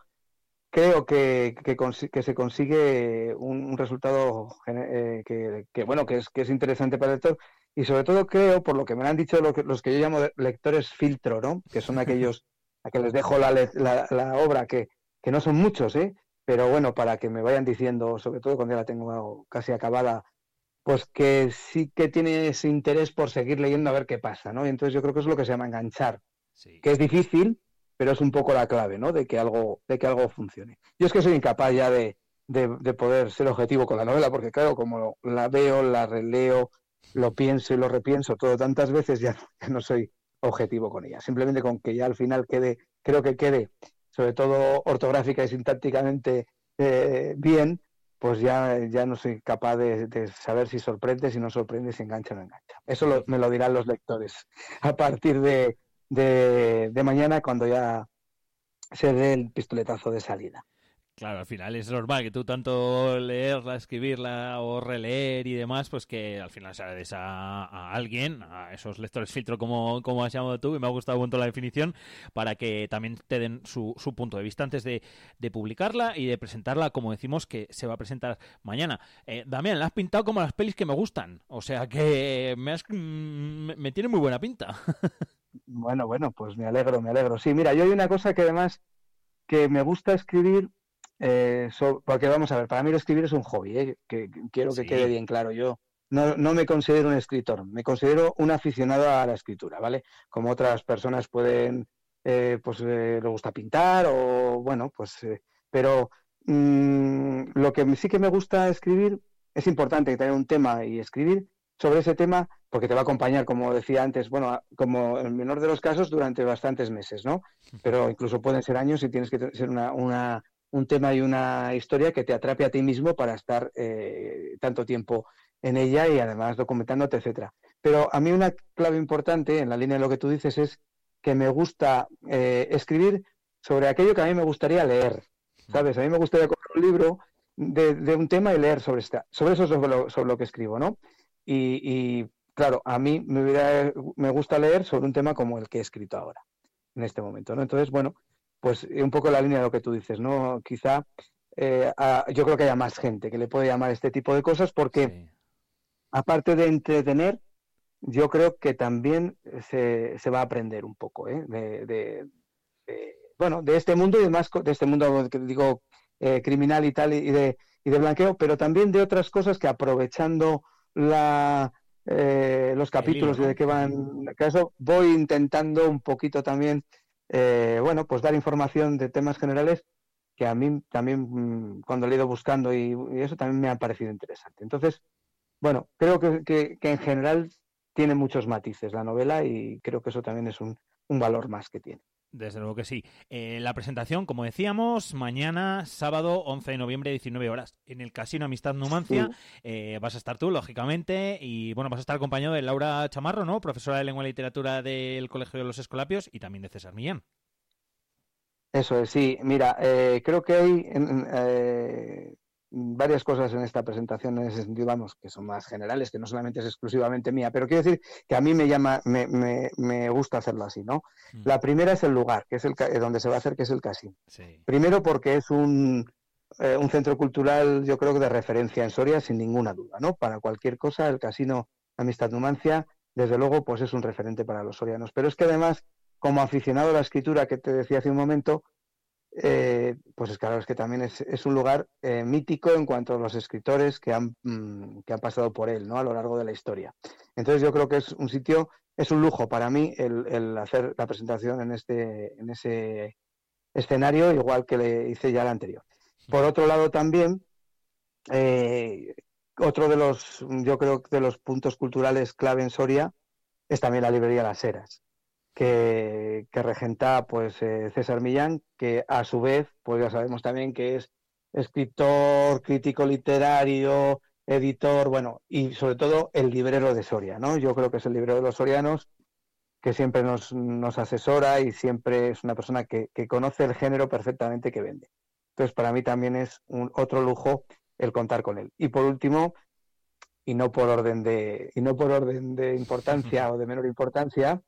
creo que, que, se consigue un, resultado eh, que, que, bueno, que es, que es interesante para el lector y sobre todo creo, por lo que me han dicho los que yo llamo lectores filtro, ¿no? Que son aquellos a que les dejo la, la, obra, que, que, no son muchos, ¿eh? Pero bueno, para que me vayan diciendo, sobre todo cuando ya la tengo casi acabada, pues que sí que tienes interés por seguir leyendo a ver qué pasa, ¿no? Y entonces yo creo que es lo que se llama enganchar, que es difícil, pero es un poco la clave, ¿no? De que algo, de que algo funcione. Yo es que soy incapaz ya de, de, de poder ser objetivo con la novela, porque claro, como la veo, la releo, lo pienso y lo repienso todo tantas veces, ya, no soy objetivo con ella. Simplemente con que ya al final quede, creo que quede, sobre todo ortográfica y sintácticamente eh, bien, pues ya, ya no soy capaz de, saber si sorprende, si no sorprende, si engancha o no engancha. Eso me lo dirán los lectores a partir de, de mañana cuando ya se dé el pistoletazo de salida. Claro, al final es normal que tú tanto leerla, escribirla o releer y demás, pues que al final sabes a, a alguien, a esos lectores filtro como, como has llamado tú, y me ha gustado mucho la definición, para que también te den su, su punto de vista antes de, de, publicarla y de presentarla, como decimos, que se va a presentar mañana. Eh, Damián, la has pintado como las pelis que me gustan, o sea que me, has, mm, me tiene muy buena pinta. Bueno, bueno, pues me alegro, me alegro. Sí, mira, yo hay una cosa que además que me gusta escribir, eh, porque vamos a ver, para mí lo escribir es un hobby, ¿eh? que, quiero que quede bien claro. Yo no, no me considero un escritor, me considero un aficionado a la escritura, ¿vale? Como otras personas pueden, eh, pues le gusta pintar o bueno, pues, pero mm, lo que sí que me gusta escribir es importante tener un tema y escribir sobre ese tema porque te va a acompañar, como decía antes, bueno, como en el menor de los casos, durante bastantes meses, ¿no? Pero incluso pueden ser años y tienes que ser una, una, un tema y una historia que te atrape a ti mismo para estar eh, tanto tiempo en ella y además documentándote, etcétera. Pero a mí una clave importante en la línea de lo que tú dices es que me gusta eh, escribir sobre aquello que a mí me gustaría leer, ¿sabes? A mí me gustaría coger un libro de, un tema y leer sobre, esta, sobre eso sobre lo, que escribo, ¿no? Y, claro, a mí me, me gusta leer sobre un tema como el que he escrito ahora, en este momento, ¿no? Entonces, bueno, pues un poco la línea de lo que tú dices, ¿no? Quizá eh, yo creo que haya más gente que le puede llamar este tipo de cosas porque, aparte de entretener, yo creo que también se, se va a aprender un poco, ¿eh? De, bueno, de este mundo y demás, de este mundo que digo eh, criminal y tal y de, y de blanqueo, pero también de otras cosas que aprovechando la, eh, los capítulos de qué van caso, voy intentando un poquito también, eh, bueno, pues dar información de temas generales que a mí también mm, cuando he ido buscando y, eso también me ha parecido interesante. Entonces, bueno, creo que, que, en general tiene muchos matices la novela y creo que eso también es un valor más que tiene. Desde luego que sí. Eh, la presentación, como decíamos, mañana, sábado 11 de noviembre, 19 horas, en el Casino Amistad Numancia. Eh, vas a estar tú, lógicamente, y bueno, vas a estar acompañado de Laura Chamarro, ¿no? Profesora de Lengua y Literatura del Colegio de los Escolapios y también de César Millán. Eso es, sí. Mira, eh, creo que hay varias cosas en esta presentación en ese sentido, vamos, que son más generales, que no solamente es exclusivamente mía, pero quiero decir que a mí me llama, me, me, me gusta hacerlo así, ¿no? Mm. La primera es el lugar, que es el donde se va a hacer, que es el casino. Primero porque es un, eh, un centro cultural, yo creo que de referencia en Soria, sin ninguna duda, ¿no? Para cualquier cosa, el casino Amistad Numancia, desde luego, pues es un referente para los sorianos. Pero es que además, como aficionado a la escritura que te decía hace un momento, eh, pues es claro, es que también es, un lugar eh, mítico en cuanto a los escritores que han, mm, que han pasado por él ¿no? a lo largo de la historia. Entonces yo creo que es un sitio, es un lujo para mí el, hacer la presentación en, este, en ese escenario, igual que le hice ya el anterior. Por otro lado también, eh, otro de los, yo creo, de los puntos culturales clave en Soria es también la librería Las Heras que, regenta pues eh, César Millán, que a su vez, pues ya sabemos también que es escritor, crítico literario, editor, bueno, y sobre todo el librero de Soria, ¿no? Yo creo que es el librero de los sorianos, que siempre nos, nos asesora y siempre es una persona que, que, conoce el género perfectamente que vende. Entonces, para mí también es un otro lujo el contar con él. Y por último, y no por orden de, y no por orden de importancia o de menor importancia,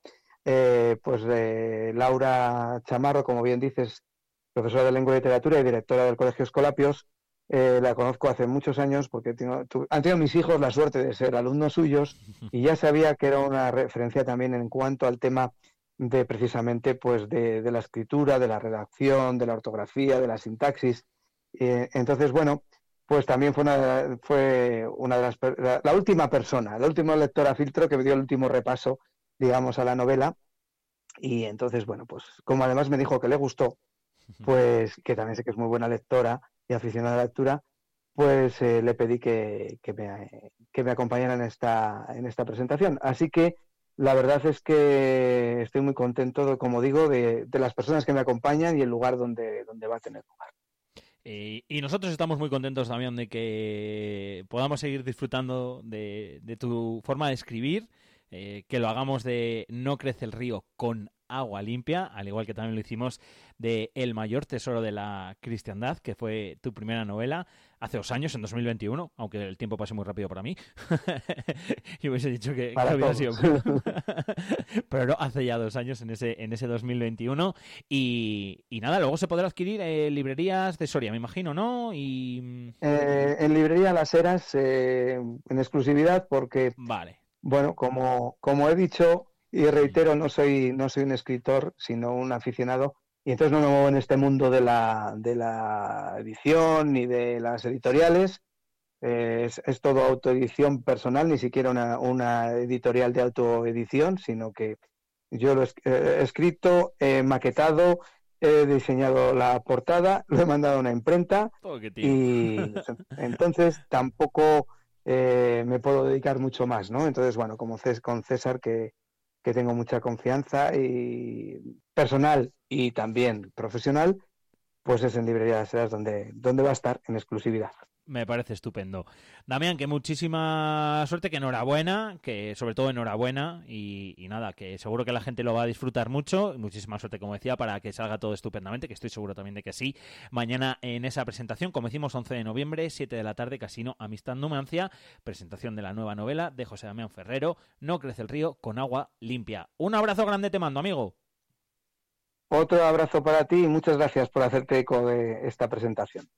eh, pues de Laura Chamarro, como bien dices, profesora de lengua y literatura y directora del Colegio Escolapios. Eh, la conozco hace muchos años porque han tenido mis hijos la suerte de ser alumnos suyos y ya sabía que era una referencia también en cuanto al tema de precisamente pues de, la escritura, de la redacción, de la ortografía, de la sintaxis. Eh, entonces, bueno, pues también fue una, fue una de las la, última persona, la última lectora filtro que me dio el último repaso digamos, a la novela. Y entonces, bueno, pues como además me dijo que le gustó, pues que también sé que es muy buena lectora y aficionada a la lectura, pues eh, le pedí que, que, me, que me acompañara en esta, en esta presentación. Así que la verdad es que estoy muy contento, como digo, de, las personas que me acompañan y el lugar donde, donde va a tener lugar. y nosotros estamos muy contentos también de que podamos seguir disfrutando de, de tu forma de escribir eh, que lo hagamos de No crece el río con agua limpia, al igual que también lo hicimos de El mayor tesoro de la cristiandad, que fue tu primera novela hace dos años, en 2021, aunque el tiempo pase muy rápido para mí. y hubiese dicho que, había sido... Pero hace ya dos años, en ese, en ese 2021. Y, y nada, luego se podrá adquirir en librerías de Soria, me imagino, ¿no? Y... Eh, en librería Las Heras, eh, en exclusividad, porque... Vale bueno, como, como he dicho, y reitero, no soy, no soy un escritor, sino un aficionado, y entonces no me muevo en este mundo de la, de la edición ni de las editoriales. Eh, es, todo autoedición personal, ni siquiera una, una editorial de autoedición, sino que yo lo he escrito, he maquetado, he diseñado la portada, lo he mandado a una imprenta y entonces tampoco eh, me puedo dedicar mucho más, ¿no? Entonces, bueno, como con César que, que tengo mucha confianza y personal y también profesional, pues es en Librería de donde, donde va a estar en exclusividad. Me parece estupendo. Damián, que muchísima suerte, que enhorabuena, que sobre todo enhorabuena y, nada, que seguro que la gente lo va a disfrutar mucho. Muchísima suerte, como decía, para que salga todo estupendamente, que estoy seguro también de que sí. Mañana en esa presentación, como decimos, 11 de noviembre, 7 de la tarde, Casino Amistad Numancia, presentación de la nueva novela de José Damián Ferrero, No crece el río con agua limpia. Un abrazo grande te mando, amigo. Otro abrazo para ti y muchas gracias por hacerte eco de esta presentación.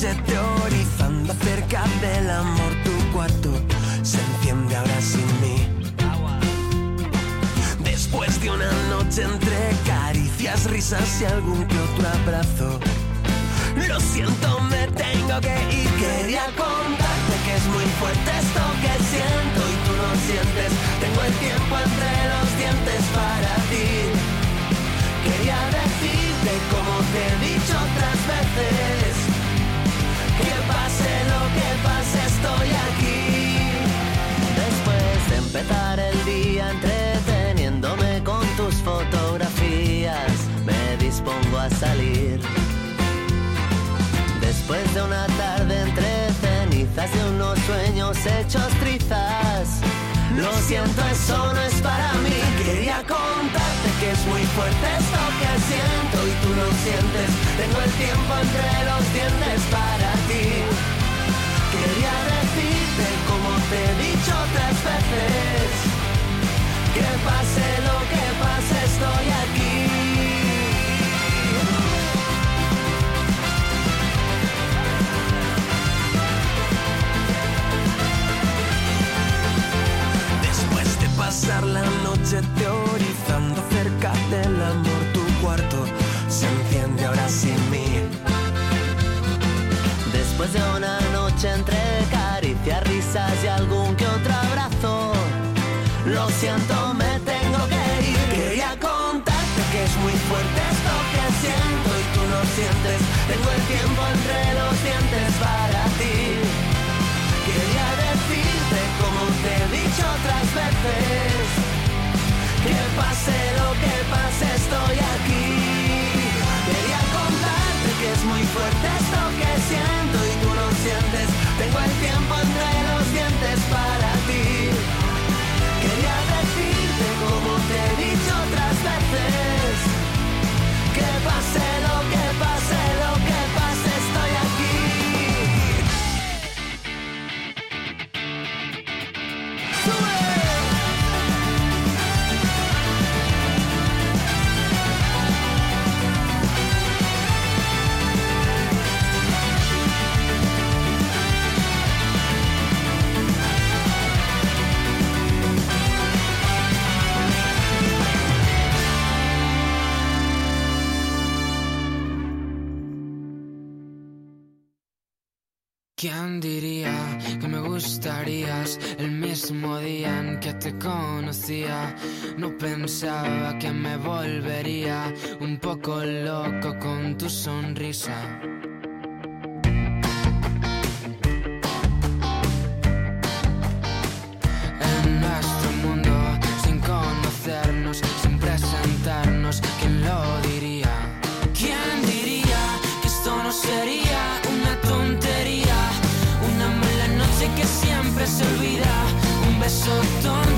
Noche teorizando acerca del amor. Tu cuarto se enciende ahora sin mí. Después de una noche entre caricias, risas y algún que otro abrazo. Lo siento, me tengo que ir. Quería contarte que es muy fuerte esto que siento y tú lo sientes. Tengo el tiempo entre los dientes para Después de una tarde entre cenizas y unos sueños hechos trizas. Lo siento, eso no es para mí. Quería contarte que es muy fuerte esto que siento y tú lo sientes. Tengo el tiempo entre los dientes para ti. Quería decirte como te he dicho otras veces. Que pase lo que pase, estoy aquí. La noche teorizando cerca del amor. Tu cuarto se enciende ahora sin mí. Después de una noche entre caricias, risas y algún que otro abrazo, lo siento, me tengo que ir. Quería contarte que es muy fuerte esto que siento y tú lo sientes. Tengo el tiempo entre los dientes para ti. Quería decirte como te he dicho otras veces estoy aquí. Quería contarte que es muy fuerte esto que siento ¿Quién diría que me gustarías el mismo día en que te conocía? No pensaba que me volvería un poco loco con tu sonrisa. beso donde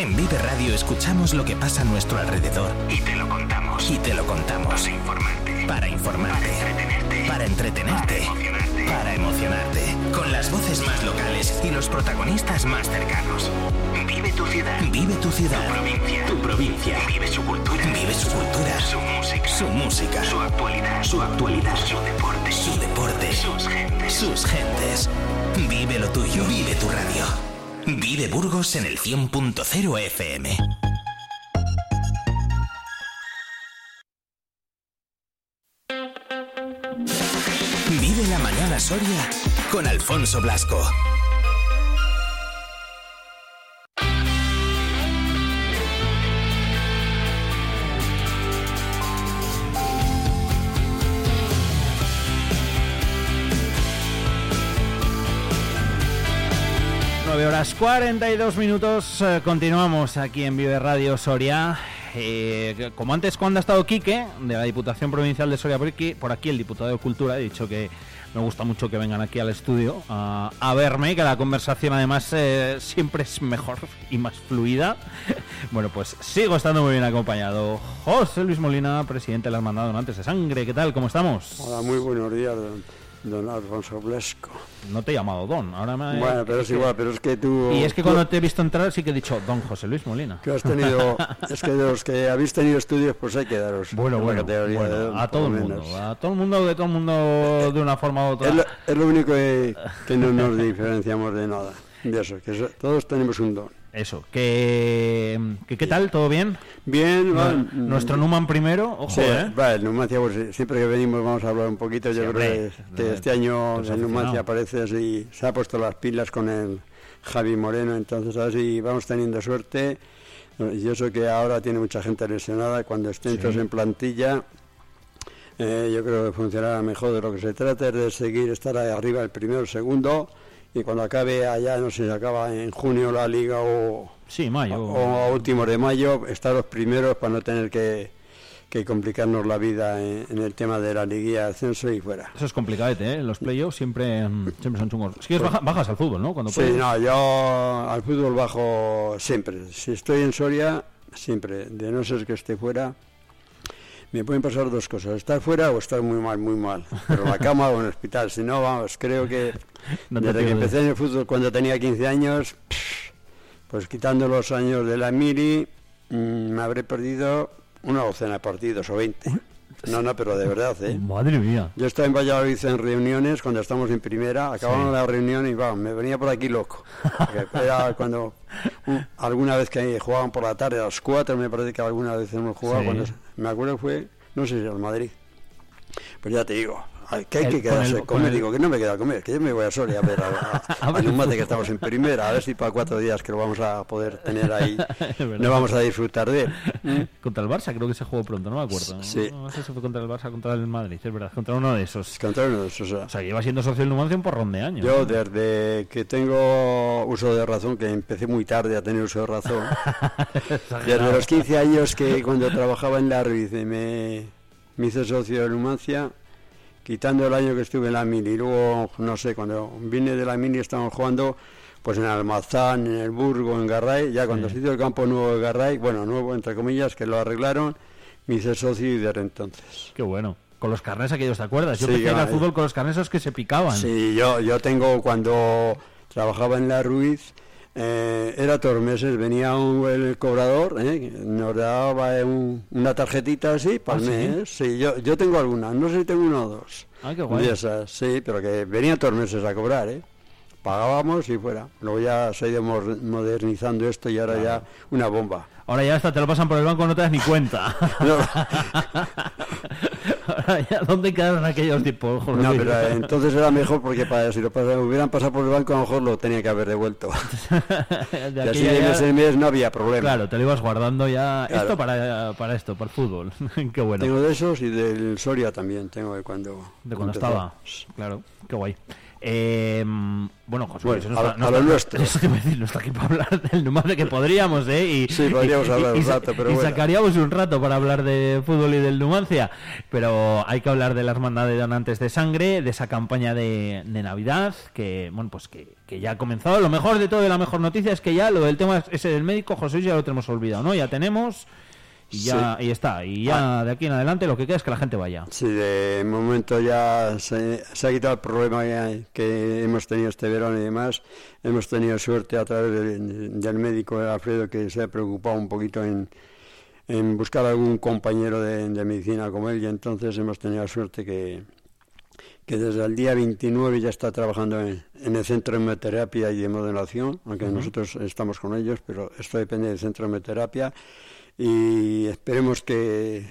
En Vive Radio escuchamos lo que pasa a nuestro alrededor y te lo contamos. Y te lo contamos. Para informarte. Para informarte. Para entretenerte. Para emocionarte. Para emocionarte. Con las voces más locales y los protagonistas más cercanos. Vive tu ciudad. Vive tu ciudad. Tu provincia. Tu provincia. Vive su cultura. Vive su cultura. Su música. Su música. Su actualidad. Su actualidad. Su deporte. Su deporte. Sus gentes. Sus gentes. Vive lo tuyo. Vive tu radio. Vive Burgos en el 100.0 FM. Vive la mañana Soria con Alfonso Blasco. Horas 42 minutos, eh, continuamos aquí en Vive Radio Soria. Eh, como antes cuando ha estado Quique, de la Diputación Provincial de Soria por aquí, por aquí el diputado de Cultura, he dicho que me gusta mucho que vengan aquí al estudio a, a verme, que la conversación además eh, siempre es mejor y más fluida. bueno, pues sigo estando muy bien acompañado. José Luis Molina, presidente de la Hermandad Donantes de Sangre, ¿qué tal? ¿Cómo estamos? Hola, muy buenos días, don Alfonso Blesco. No te he llamado Don, ahora me... Bueno, pero es, igual, pero es que tú... Y es que cuando te he visto entrar sí que he dicho Don José Luis Molina. Que has tenido... es que de los que habéis tenido estudios, pues hay que daros bueno, bueno, bueno a todo el mundo, a todo el mundo, de todo el mundo de una forma u otra. Es lo, es lo único que, que, no nos diferenciamos de nada, de eso, que todos tenemos un don. Eso, que, que, ¿qué tal? ¿Todo bien? Bien, no, Nuestro Numan primero, ojo, sí, ¿eh? Va, el Numancia, pues, siempre que venimos vamos a hablar un poquito. Yo creo que, este año el Numancia aparece así, se ha puesto las pilas con el Javi Moreno, entonces así vamos teniendo suerte. Y eso que ahora tiene mucha gente lesionada, cuando estén todos en plantilla, eh, yo creo que funcionará mejor de lo que se trata, es de seguir, estar ahí arriba el primero, el segundo y cuando acabe allá, no sé si acaba en junio la liga o, sí, mayo. o, a últimos de mayo, estar los primeros para no tener que, que complicarnos la vida en, en, el tema de la liguilla, ascenso y fuera. Eso es complicadete, ¿eh? Los playoffs siempre, siempre son chungos. Si quieres, baja, bajas al fútbol, ¿no? Cuando sí, no, yo al fútbol bajo siempre. Si estoy en Soria, siempre. De no ser que esté fuera, me pueden pasar dos cosas, estar fuera o estar muy mal, muy mal, pero en la cama o en el hospital, si no, vamos, creo que no desde que empecé en el fútbol cuando tenía 15 años, pues quitando los años de la Miri, mmm, me habré perdido una docena de partidos o 20. No, no, pero de verdad, ¿eh? Madre mía. Yo estaba en Valladolid en reuniones cuando estamos en primera, acabamos sí. la reunión y vamos, me venía por aquí loco. Era cuando uh, alguna vez que jugaban por la tarde a las 4, me parece que alguna vez hemos jugado, sí. cuando me acuerdo fue, no sé si al Madrid. Pues ya te digo, que hay que quedarse a comer, el... digo que no me queda a comer, que yo me voy a Soria a ver a, a, a Numate que estamos en primera, a ver si para cuatro días que lo vamos a poder tener ahí, no vamos a disfrutar de él. Contra el Barça creo que se jugó pronto, no me acuerdo. Sí. No, no sé si fue contra el Barça, contra el Madrid, es verdad, contra uno de esos. Contra uno de esos. O sea, lleva siendo socio del Numancia un porrón de años. Yo desde que tengo uso de razón, que empecé muy tarde a tener uso de razón, desde los 15 años que cuando trabajaba en la Ruiz me, me hice socio de Numancia, quitando el año que estuve en la mini, luego, no sé, cuando vine de la mini estábamos jugando pues en Almazán, en el Burgo, en Garray, ya cuando sí. se hizo el campo nuevo de Garray, bueno, nuevo entre comillas, que lo arreglaron, me hice socio y desde entonces. Qué bueno. Con los carnes aquellos, ¿te acuerdas? Yo sí, empecé al fútbol con los carnes esos que se picaban. Sí, yo, yo tengo cuando trabajaba en la Ruiz, eh, era todos meses, venía un, el cobrador, eh, nos daba un, una tarjetita así para el ¿Ah, mes. Sí, sí yo, yo tengo algunas, no sé si tengo una o dos. Ah, qué guay. De esas, sí, pero que venían todos meses a cobrar, ¿eh? pagábamos y fuera. Luego ya se ha ido modernizando esto y ahora ya una bomba. Ahora ya hasta te lo pasan por el banco, no te das ni cuenta. ¿dónde quedaron aquellos tipos? no, pero eh, entonces era mejor porque para, si lo hubieran pasado por el banco, a lo mejor lo tenía que haber devuelto. de y así de mes en mes no había problema. Claro, te lo ibas guardando ya. Esto para, para esto, para el fútbol. Qué bueno. Tengo de esos y del Soria también, tengo de cuando... De cuando estaba. Claro, qué guay. Eh, bueno, eso no, está, no, nuestro. Eso te voy a decir, no está aquí para hablar del Numancia, que podríamos, ¿eh? Y, sí, podríamos hablar un rato, pero y bueno. sacaríamos un rato para hablar de fútbol y del Numancia, pero hay que hablar de la hermandad de donantes de sangre, de esa campaña de, de Navidad, que, bueno, pues que, que, ya ha comenzado. Lo mejor de todo y la mejor noticia es que ya lo del tema ese del médico, José, ya lo tenemos olvidado, ¿no? Ya tenemos y ya y está. Y ya ah. de aquí en adelante lo que queda es que la gente vaya. Sí de momento ya se, ha quitado el problema que, hemos tenido este verano y demás. Hemos tenido suerte a través del médico Alfredo que se ha preocupado un poquito en, en buscar algún compañero de, medicina como él y entonces hemos tenido suerte que que desde el día 29 ya está trabajando en, el centro de meterapia y de modelación, aunque nosotros estamos con ellos, pero esto depende del centro de meterapia y esperemos que,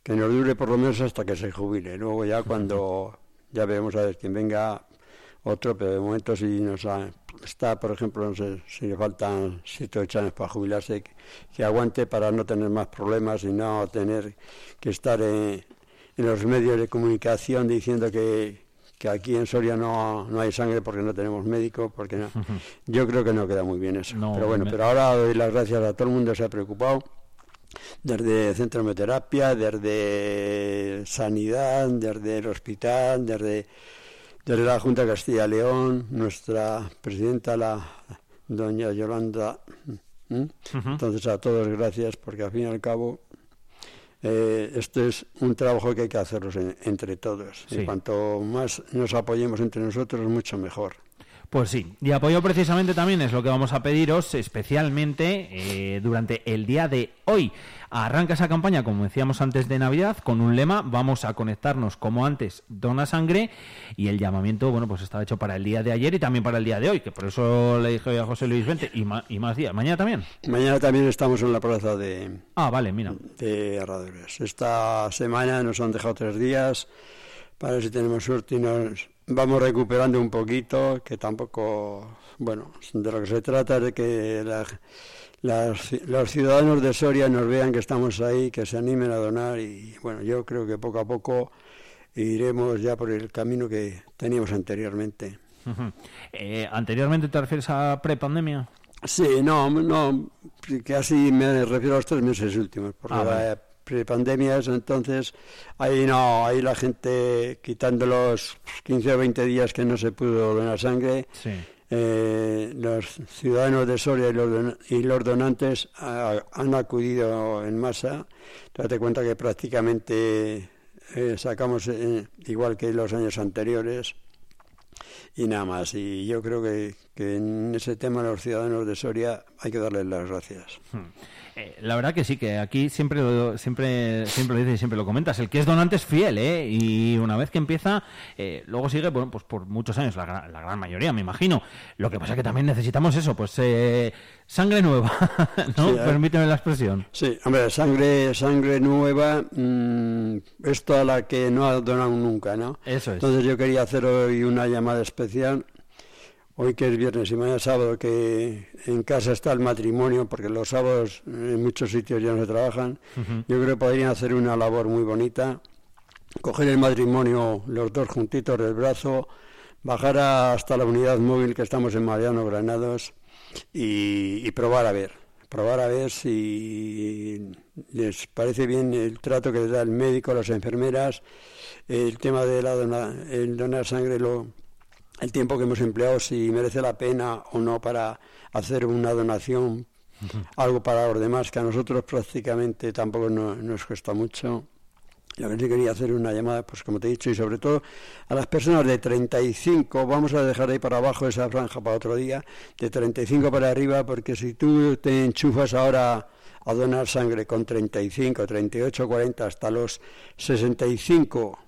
que nos dure por lo menos hasta que se jubile. Luego ya cuando ya veremos a ver quién venga otro, pero de momento si nos está, por ejemplo, no sé si le faltan siete o ocho años para jubilarse, que, aguante para no tener más problemas y no tener que estar en, los medios de comunicación diciendo que, que aquí en Soria no, no, hay sangre porque no tenemos médico, porque no. Yo creo que no queda muy bien eso. pero bueno, pero ahora doy las gracias a todo el mundo, se ha preocupado desde centro de terapia, desde sanidad, desde el hospital, desde, desde la Junta de Castilla León, nuestra presidenta, la doña Yolanda. Entonces a todos gracias porque al fin y al cabo eh, esto es un trabajo que hay que hacerlo entre todos. Y cuanto más nos apoyemos entre nosotros, mucho mejor. Pues sí, y apoyo precisamente también es lo que vamos a pediros, especialmente eh, durante el día de hoy. Arranca esa campaña, como decíamos antes de Navidad, con un lema, vamos a conectarnos como antes, dona sangre, y el llamamiento, bueno, pues estaba hecho para el día de ayer y también para el día de hoy, que por eso le dije a José Luis Vente, y, y más días. ¿Mañana también? Mañana también estamos en la plaza de... Ah, vale, mira. De Herradores. Esta semana nos han dejado tres días, para ver si tenemos suerte y nos vamos recuperando un poquito, que tampoco, bueno, de lo que se trata es de que los ciudadanos de Soria nos vean que estamos ahí, que se animen a donar y bueno, yo creo que poco a poco iremos ya por el camino que teníamos anteriormente. Eh, ¿Anteriormente te refieres a prepandemia? Sí, no, no, casi me refiero a los tres meses últimos, porque ah, prepandemias, entonces ahí no, ahí la gente quitando los 15 o 20 días que no se pudo donar sangre, eh, los ciudadanos de Soria y los, y los donantes han acudido en masa. Date cuenta que prácticamente eh, sacamos eh, igual que los años anteriores y nada más. Y yo creo que, que en ese tema los ciudadanos de Soria hay que darles las gracias. Hmm. Eh, la verdad que sí, que aquí siempre lo, siempre, siempre lo dices y siempre lo comentas. El que es donante es fiel, ¿eh? Y una vez que empieza, eh, luego sigue, bueno, pues por muchos años, la, gran mayoría, me imagino. Lo que pasa es que también necesitamos eso, pues eh, sangre nueva, ¿no? Permíteme la expresión. Sí, hombre, sangre, sangre nueva mmm, es toda la que no ha donado nunca, ¿no? Eso es. Entonces yo quería hacer hoy una llamada especial hoy que es viernes y mañana sábado, que en casa está el matrimonio, porque los sábados en muchos sitios ya no se trabajan, yo creo que podrían hacer una labor muy bonita, coger el matrimonio los dos juntitos del brazo, bajar hasta la unidad móvil que estamos en Mariano Granados y, probar a ver, probar a ver si les parece bien el trato que les da el médico, las enfermeras, el tema de la el donar sangre lo el tiempo que hemos empleado, si merece la pena o no para hacer una donación, algo para los demás, que a nosotros prácticamente tampoco nos cuesta mucho. Lo que sí quería hacer una llamada, pues como te he dicho, y sobre todo a las personas de 35, vamos a dejar ahí para abajo esa franja para otro día, de 35 para arriba, porque si tú te enchufas ahora a donar sangre con 35, 38, 40, hasta los 65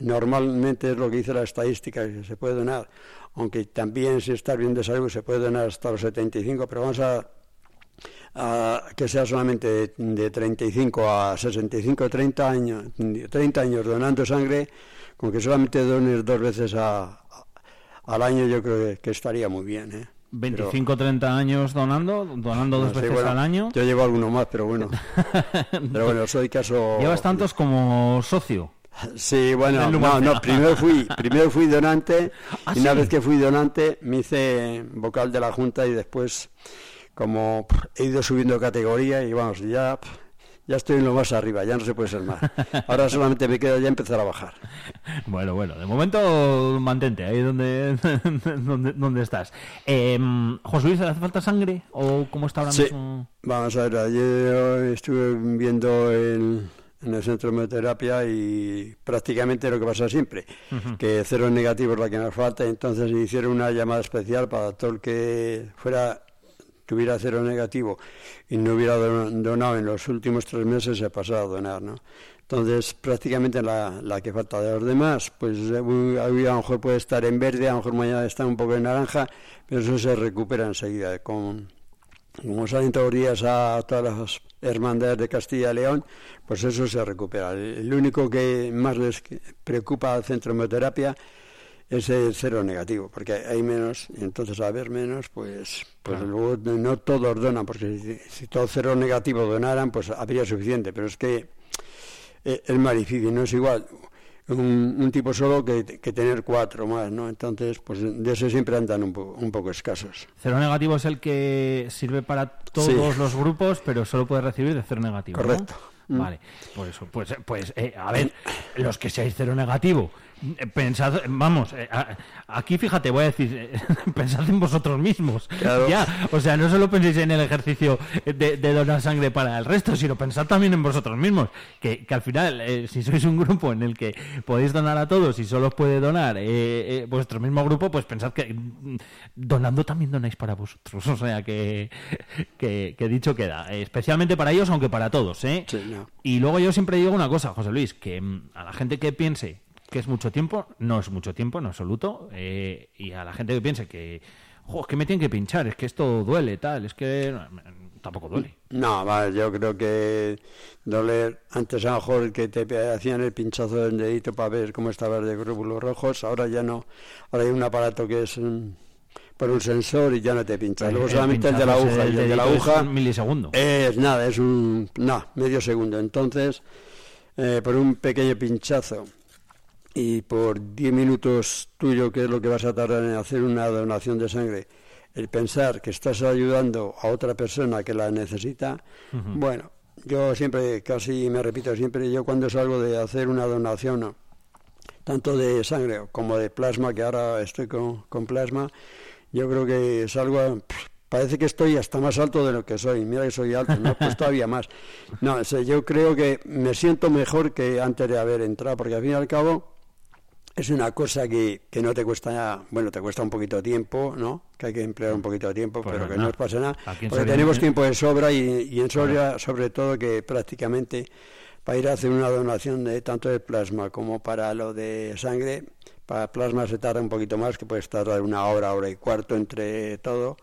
Normalmente es lo que dice la estadística, que se puede donar aunque también si estás bien de salud se puede donar hasta los 75, pero vamos a, que sea solamente de, 35 a 65, 30 años, 30 años donando sangre, con que solamente dones dos veces al año yo creo que, estaría muy bien. ¿eh? 25 30 años donando, donando dos veces al año. Yo llevo alguno más, pero bueno. pero bueno, soy caso. Llevas tantos como socio. Sí, bueno, no, no, primero fui, primero fui donante ¿Ah, y una vez que fui donante me hice vocal de la Junta y después como he ido subiendo categoría y vamos, ya ya estoy en lo más arriba, ya no se puede ser más. Ahora solamente me queda ya empezar a bajar. Bueno, bueno, de momento mantente ahí donde, donde, estás. Eh, José Luis, ¿hace falta sangre o cómo está ahora sí. mismo? Vamos a ver, ayer estuve viendo el, en el centro de terapia y prácticamente lo que pasa siempre, que cero negativo es la que nos falta, entonces hicieron una llamada especial para todo el que fuera tuviera cero negativo y no hubiera donado en los últimos tres meses se pasado a donar, ¿no? Entonces, prácticamente la, la que falta de los demás, pues a lo mejor puede estar en verde, a lo mejor mañana está un poco en naranja, pero eso se recupera enseguida. Con, como los días a todas las hermandades de Castilla y León, pues eso se recupera. El único que más les preocupa al centro de hemoterapia es el cero negativo, porque hay menos, y entonces a haber menos, pues, pues luego no todos donan, porque si, todos cero negativo donaran, pues habría suficiente, pero es que eh, es más difícil, no es igual un, tipo solo que, tener cuatro más, ¿no? Entonces, pues de eso siempre andan un, un poco escasos. Cero negativo es el que sirve para todos los grupos, pero solo puede recibir de cero negativo. Correcto. Mm. Vale, por eso, pues, pues eh, a ver, los que seáis cero negativo, eh, pensad, vamos, eh, aquí fíjate, voy a decir, pensad en vosotros mismos. Ya, o sea, no solo penséis en el ejercicio de, donar sangre para el resto, sino pensad también en vosotros mismos. Que, al final, si sois un grupo en el que podéis donar a todos y solo os puede donar vuestro mismo grupo, pues pensad que mm, donando también donáis para vosotros. O sea, que, que, dicho queda, especialmente para ellos, aunque para todos, ¿eh? Y luego yo siempre digo una cosa, José Luis, que mm, a la gente que piense que es mucho tiempo, no es mucho tiempo en absoluto, eh, y a la gente que piense que, es que me tienen que pinchar, es que esto duele, tal, es que mm, tampoco duele. No, vale, yo creo que doler, antes a lo mejor que te hacían el pinchazo del dedito para ver cómo estabas de glóbulos rojos, ahora ya no, ahora hay un aparato que es por un sensor y ya no te pincha. Luego solamente el de la aguja. El, de la aguja. Es milisegundo. Es nada, es un. No, medio segundo. Entonces, eh, por un pequeño pinchazo y por 10 minutos tuyo, que es lo que vas a tardar en hacer una donación de sangre, el pensar que estás ayudando a otra persona que la necesita, bueno, yo siempre, casi me repito siempre, yo cuando salgo de hacer una donación, tanto de sangre como de plasma, que ahora estoy con, con plasma, yo creo que es algo... Parece que estoy hasta más alto de lo que soy. Mira que soy alto, no, pues todavía más. No, yo creo que me siento mejor que antes de haber entrado, porque al fin y al cabo es una cosa que, que no te cuesta, bueno, te cuesta un poquito de tiempo, ¿no? Que hay que emplear un poquito de tiempo, pues pero que no os pasa nada. Porque tenemos tiempo de sobra y, y en sobra, sobre todo, que prácticamente para ir a hacer una donación de tanto de plasma como para lo de sangre, para plasma se tarda un poquito más, que puede tardar una hora, hora y cuarto entre todo.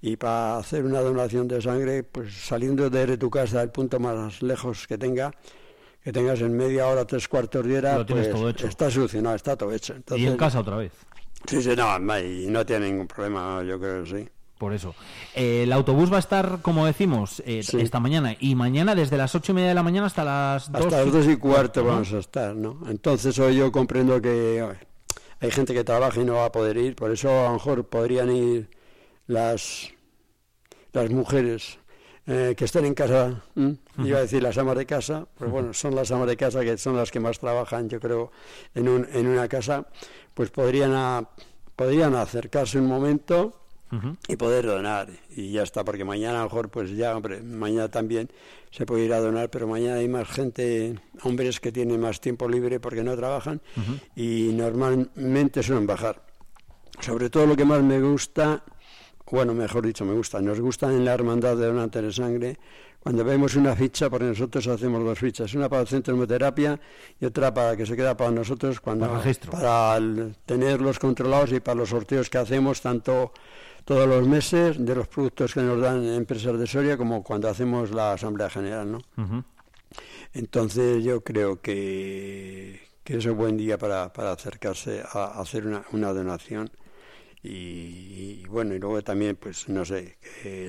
Y para hacer una donación de sangre, pues saliendo de tu casa al punto más lejos que tenga, que tengas en media hora, tres cuartos de hora, pues está solucionado, está todo hecho. y en casa otra vez. Sí, sí, no, y no tiene ningún problema, yo creo que sí. Por eso. el autobús va a estar, como decimos, eh, esta mañana. Y mañana desde las ocho y media de la mañana hasta las dos. Hasta las dos y cuarto vamos a estar, ¿no? Entonces hoy yo comprendo que hay gente que trabaja y no va a poder ir, por eso a lo mejor podrían ir las, las mujeres eh, que estén en casa, iba a decir las amas de casa, pero bueno, son las amas de casa que son las que más trabajan, yo creo, en, un, en una casa, pues podrían, podrían acercarse un momento y poder donar. Y ya está, porque mañana a lo mejor, pues ya, hombre, mañana también se puede ir a donar, pero mañana hay más gente, hombres que tienen más tiempo libre porque no trabajan y normalmente suelen bajar. Sobre todo lo que más me gusta, bueno, mejor dicho, me gusta, nos gusta en la hermandad de donantes de sangre cuando vemos una ficha, porque nosotros hacemos dos fichas, una para el centro de hemoterapia y otra para que se queda para nosotros cuando para, tenerlos controlados y para los sorteos que hacemos tanto todos los meses de los productos que nos dan empresas de Soria como cuando hacemos la asamblea general, ¿no? Entonces yo creo que, que es un buen día para, para acercarse a, hacer una, una donación. Y, bueno, y luego también, pues no sé,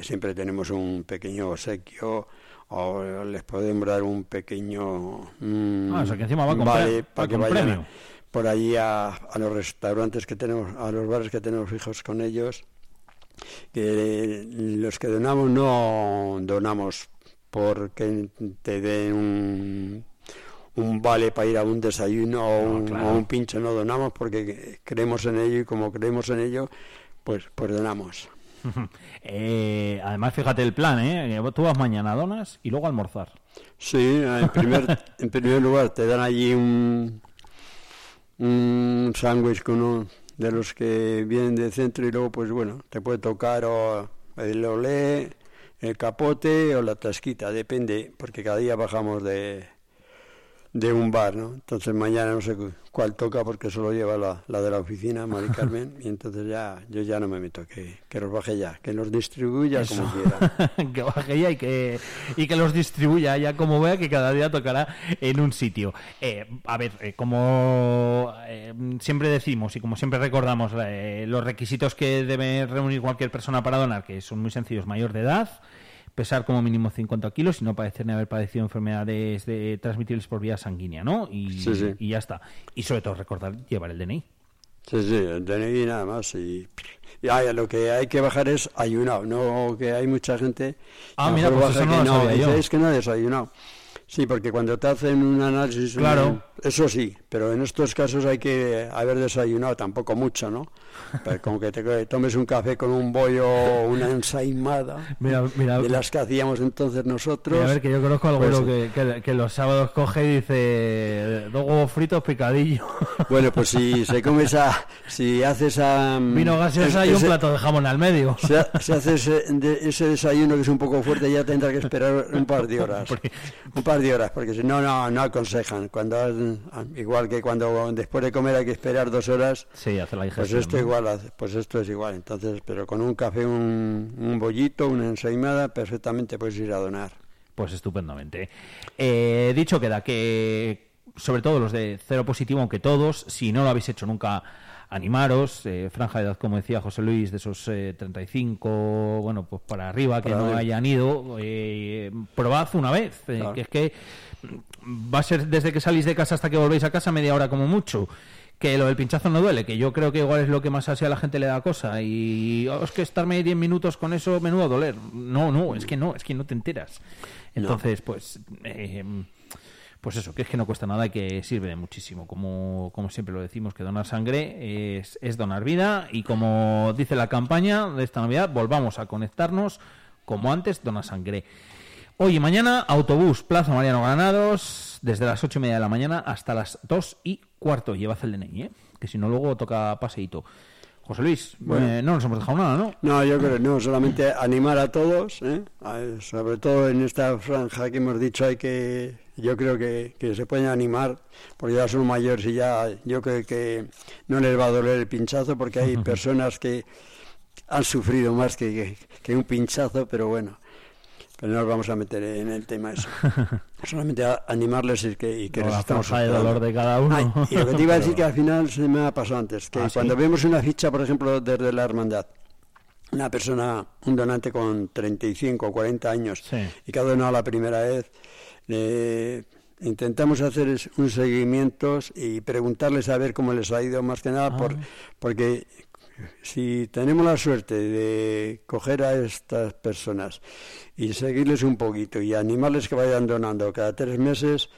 siempre tenemos un pequeño obsequio o les podemos dar un pequeño mm, ah, o sea que encima va a comprar, vale para que vayan por allí a, a, los restaurantes que tenemos, a los bares que tenemos fijos con ellos, que los que donamos no donamos porque te den un un vale para ir a un desayuno o, un, pincho, no donamos porque creemos en ello y como creemos en ello, pues, pues donamos. Eh, además, fíjate el plan, ¿eh? Tú vas mañana, donas y luego almorzar. Sí, en primer, en primer lugar te dan allí un, un sándwich con uno de los que vienen del centro y luego, pues bueno, te puede tocar o el olé, el capote o la tasquita, depende, porque cada día bajamos de, de un bar, ¿no? Entonces mañana no sé cuál toca porque solo lleva la, la de la oficina, Mari Carmen, y entonces ya yo ya no me meto, que, que los baje ya, que los distribuya como quiera. que baje ya y que, y que los distribuya ya como vea que cada día tocará en un sitio. Eh, a ver, eh, como eh, siempre decimos y como siempre recordamos, los requisitos que debe reunir cualquier persona para donar, que son muy sencillos, mayor de edad, pesar como mínimo 50 kilos y no padecer ni haber padecido enfermedades de, transmitibles por vía sanguínea, ¿no? Y, y ya está. Y sobre todo recordar llevar el DNI. Sí, sí, el DNI nada más. Y, y lo que hay que bajar es ayunado, no que hay mucha gente ah, mira, pues eso no que no, es que no ha desayunado. Sí, porque cuando te hacen un análisis, claro. eso sí, pero en estos casos hay que haber desayunado tampoco mucho, ¿no? Como que te tomes un café con un bollo o una ensaimada de las que hacíamos entonces nosotros. a ver, que yo conozco algo pues, que, que, los sábados coge y dice dos huevos fritos picadillo. Bueno, pues si se come esa, si haces a... Vino gaseosa y un plato de jamón al medio. Si, haces ese, ese, desayuno que es un poco fuerte ya tendrá que esperar un par de horas. Un par de horas, porque si no, no, no aconsejan. Cuando igual que cuando después de comer hay que esperar dos horas. Sí, hace la digestión. Pues esto igual, pues esto es igual. Entonces, pero con un café, un, un bollito, una ensaimada, perfectamente puedes ir a donar. Pues estupendamente. Eh, dicho queda que, sobre todo los de cero positivo, aunque todos, si no lo habéis hecho nunca, animaros, eh, franja de edad, como decía José Luis, de esos 35, eh, bueno, pues para arriba, que no hayan ido, eh, probad una vez, que es que va a ser desde que salís de casa hasta que volvéis a casa media hora como mucho. Que lo del pinchazo no duele, que yo creo que igual es lo que más así a la gente le da cosa. Y oh, es que estarme 10 minutos con eso, menudo doler. No, no, es que no, es que no te enteras. Entonces, pues, eh, pues eso, que es que no cuesta nada y que sirve de muchísimo. Como, como siempre lo decimos, que donar sangre es, es donar vida. Y como dice la campaña de esta Navidad, volvamos a conectarnos como antes, dona sangre. Hoy y mañana, autobús Plaza Mariano Granados, desde las ocho y media de la mañana hasta las dos y cuarto. Llevad el DNI, ¿eh? que si no luego toca paseíto. José Luis, eh, no nos hemos dejado nada, ¿no? No, yo creo no, solamente animar a todos, ¿eh? sobre todo en esta franja que hemos dicho, hay que, yo creo que, se pueden animar, porque ya son mayores y ya, yo creo que no les va a doler el pinchazo, porque hay personas que han sufrido más que, que un pinchazo, pero bueno, pero no nos vamos a meter en el tema eso. Solamente a animarles y que, y que les estamos el dolor de cada uno. y lo que te iba a decir que al final se me ha pasado antes, que ah, cuando vemos una ficha, por ejemplo, desde la hermandad, una persona, un donante con 35 o 40 años y que ha donado la primera vez, intentamos hacer un seguimiento y preguntarles a ver cómo les ha ido más que nada, por, ah. porque si tenemos la suerte de coger a estas personas y seguirles un poquito y animarles que vayan donando cada tres meses,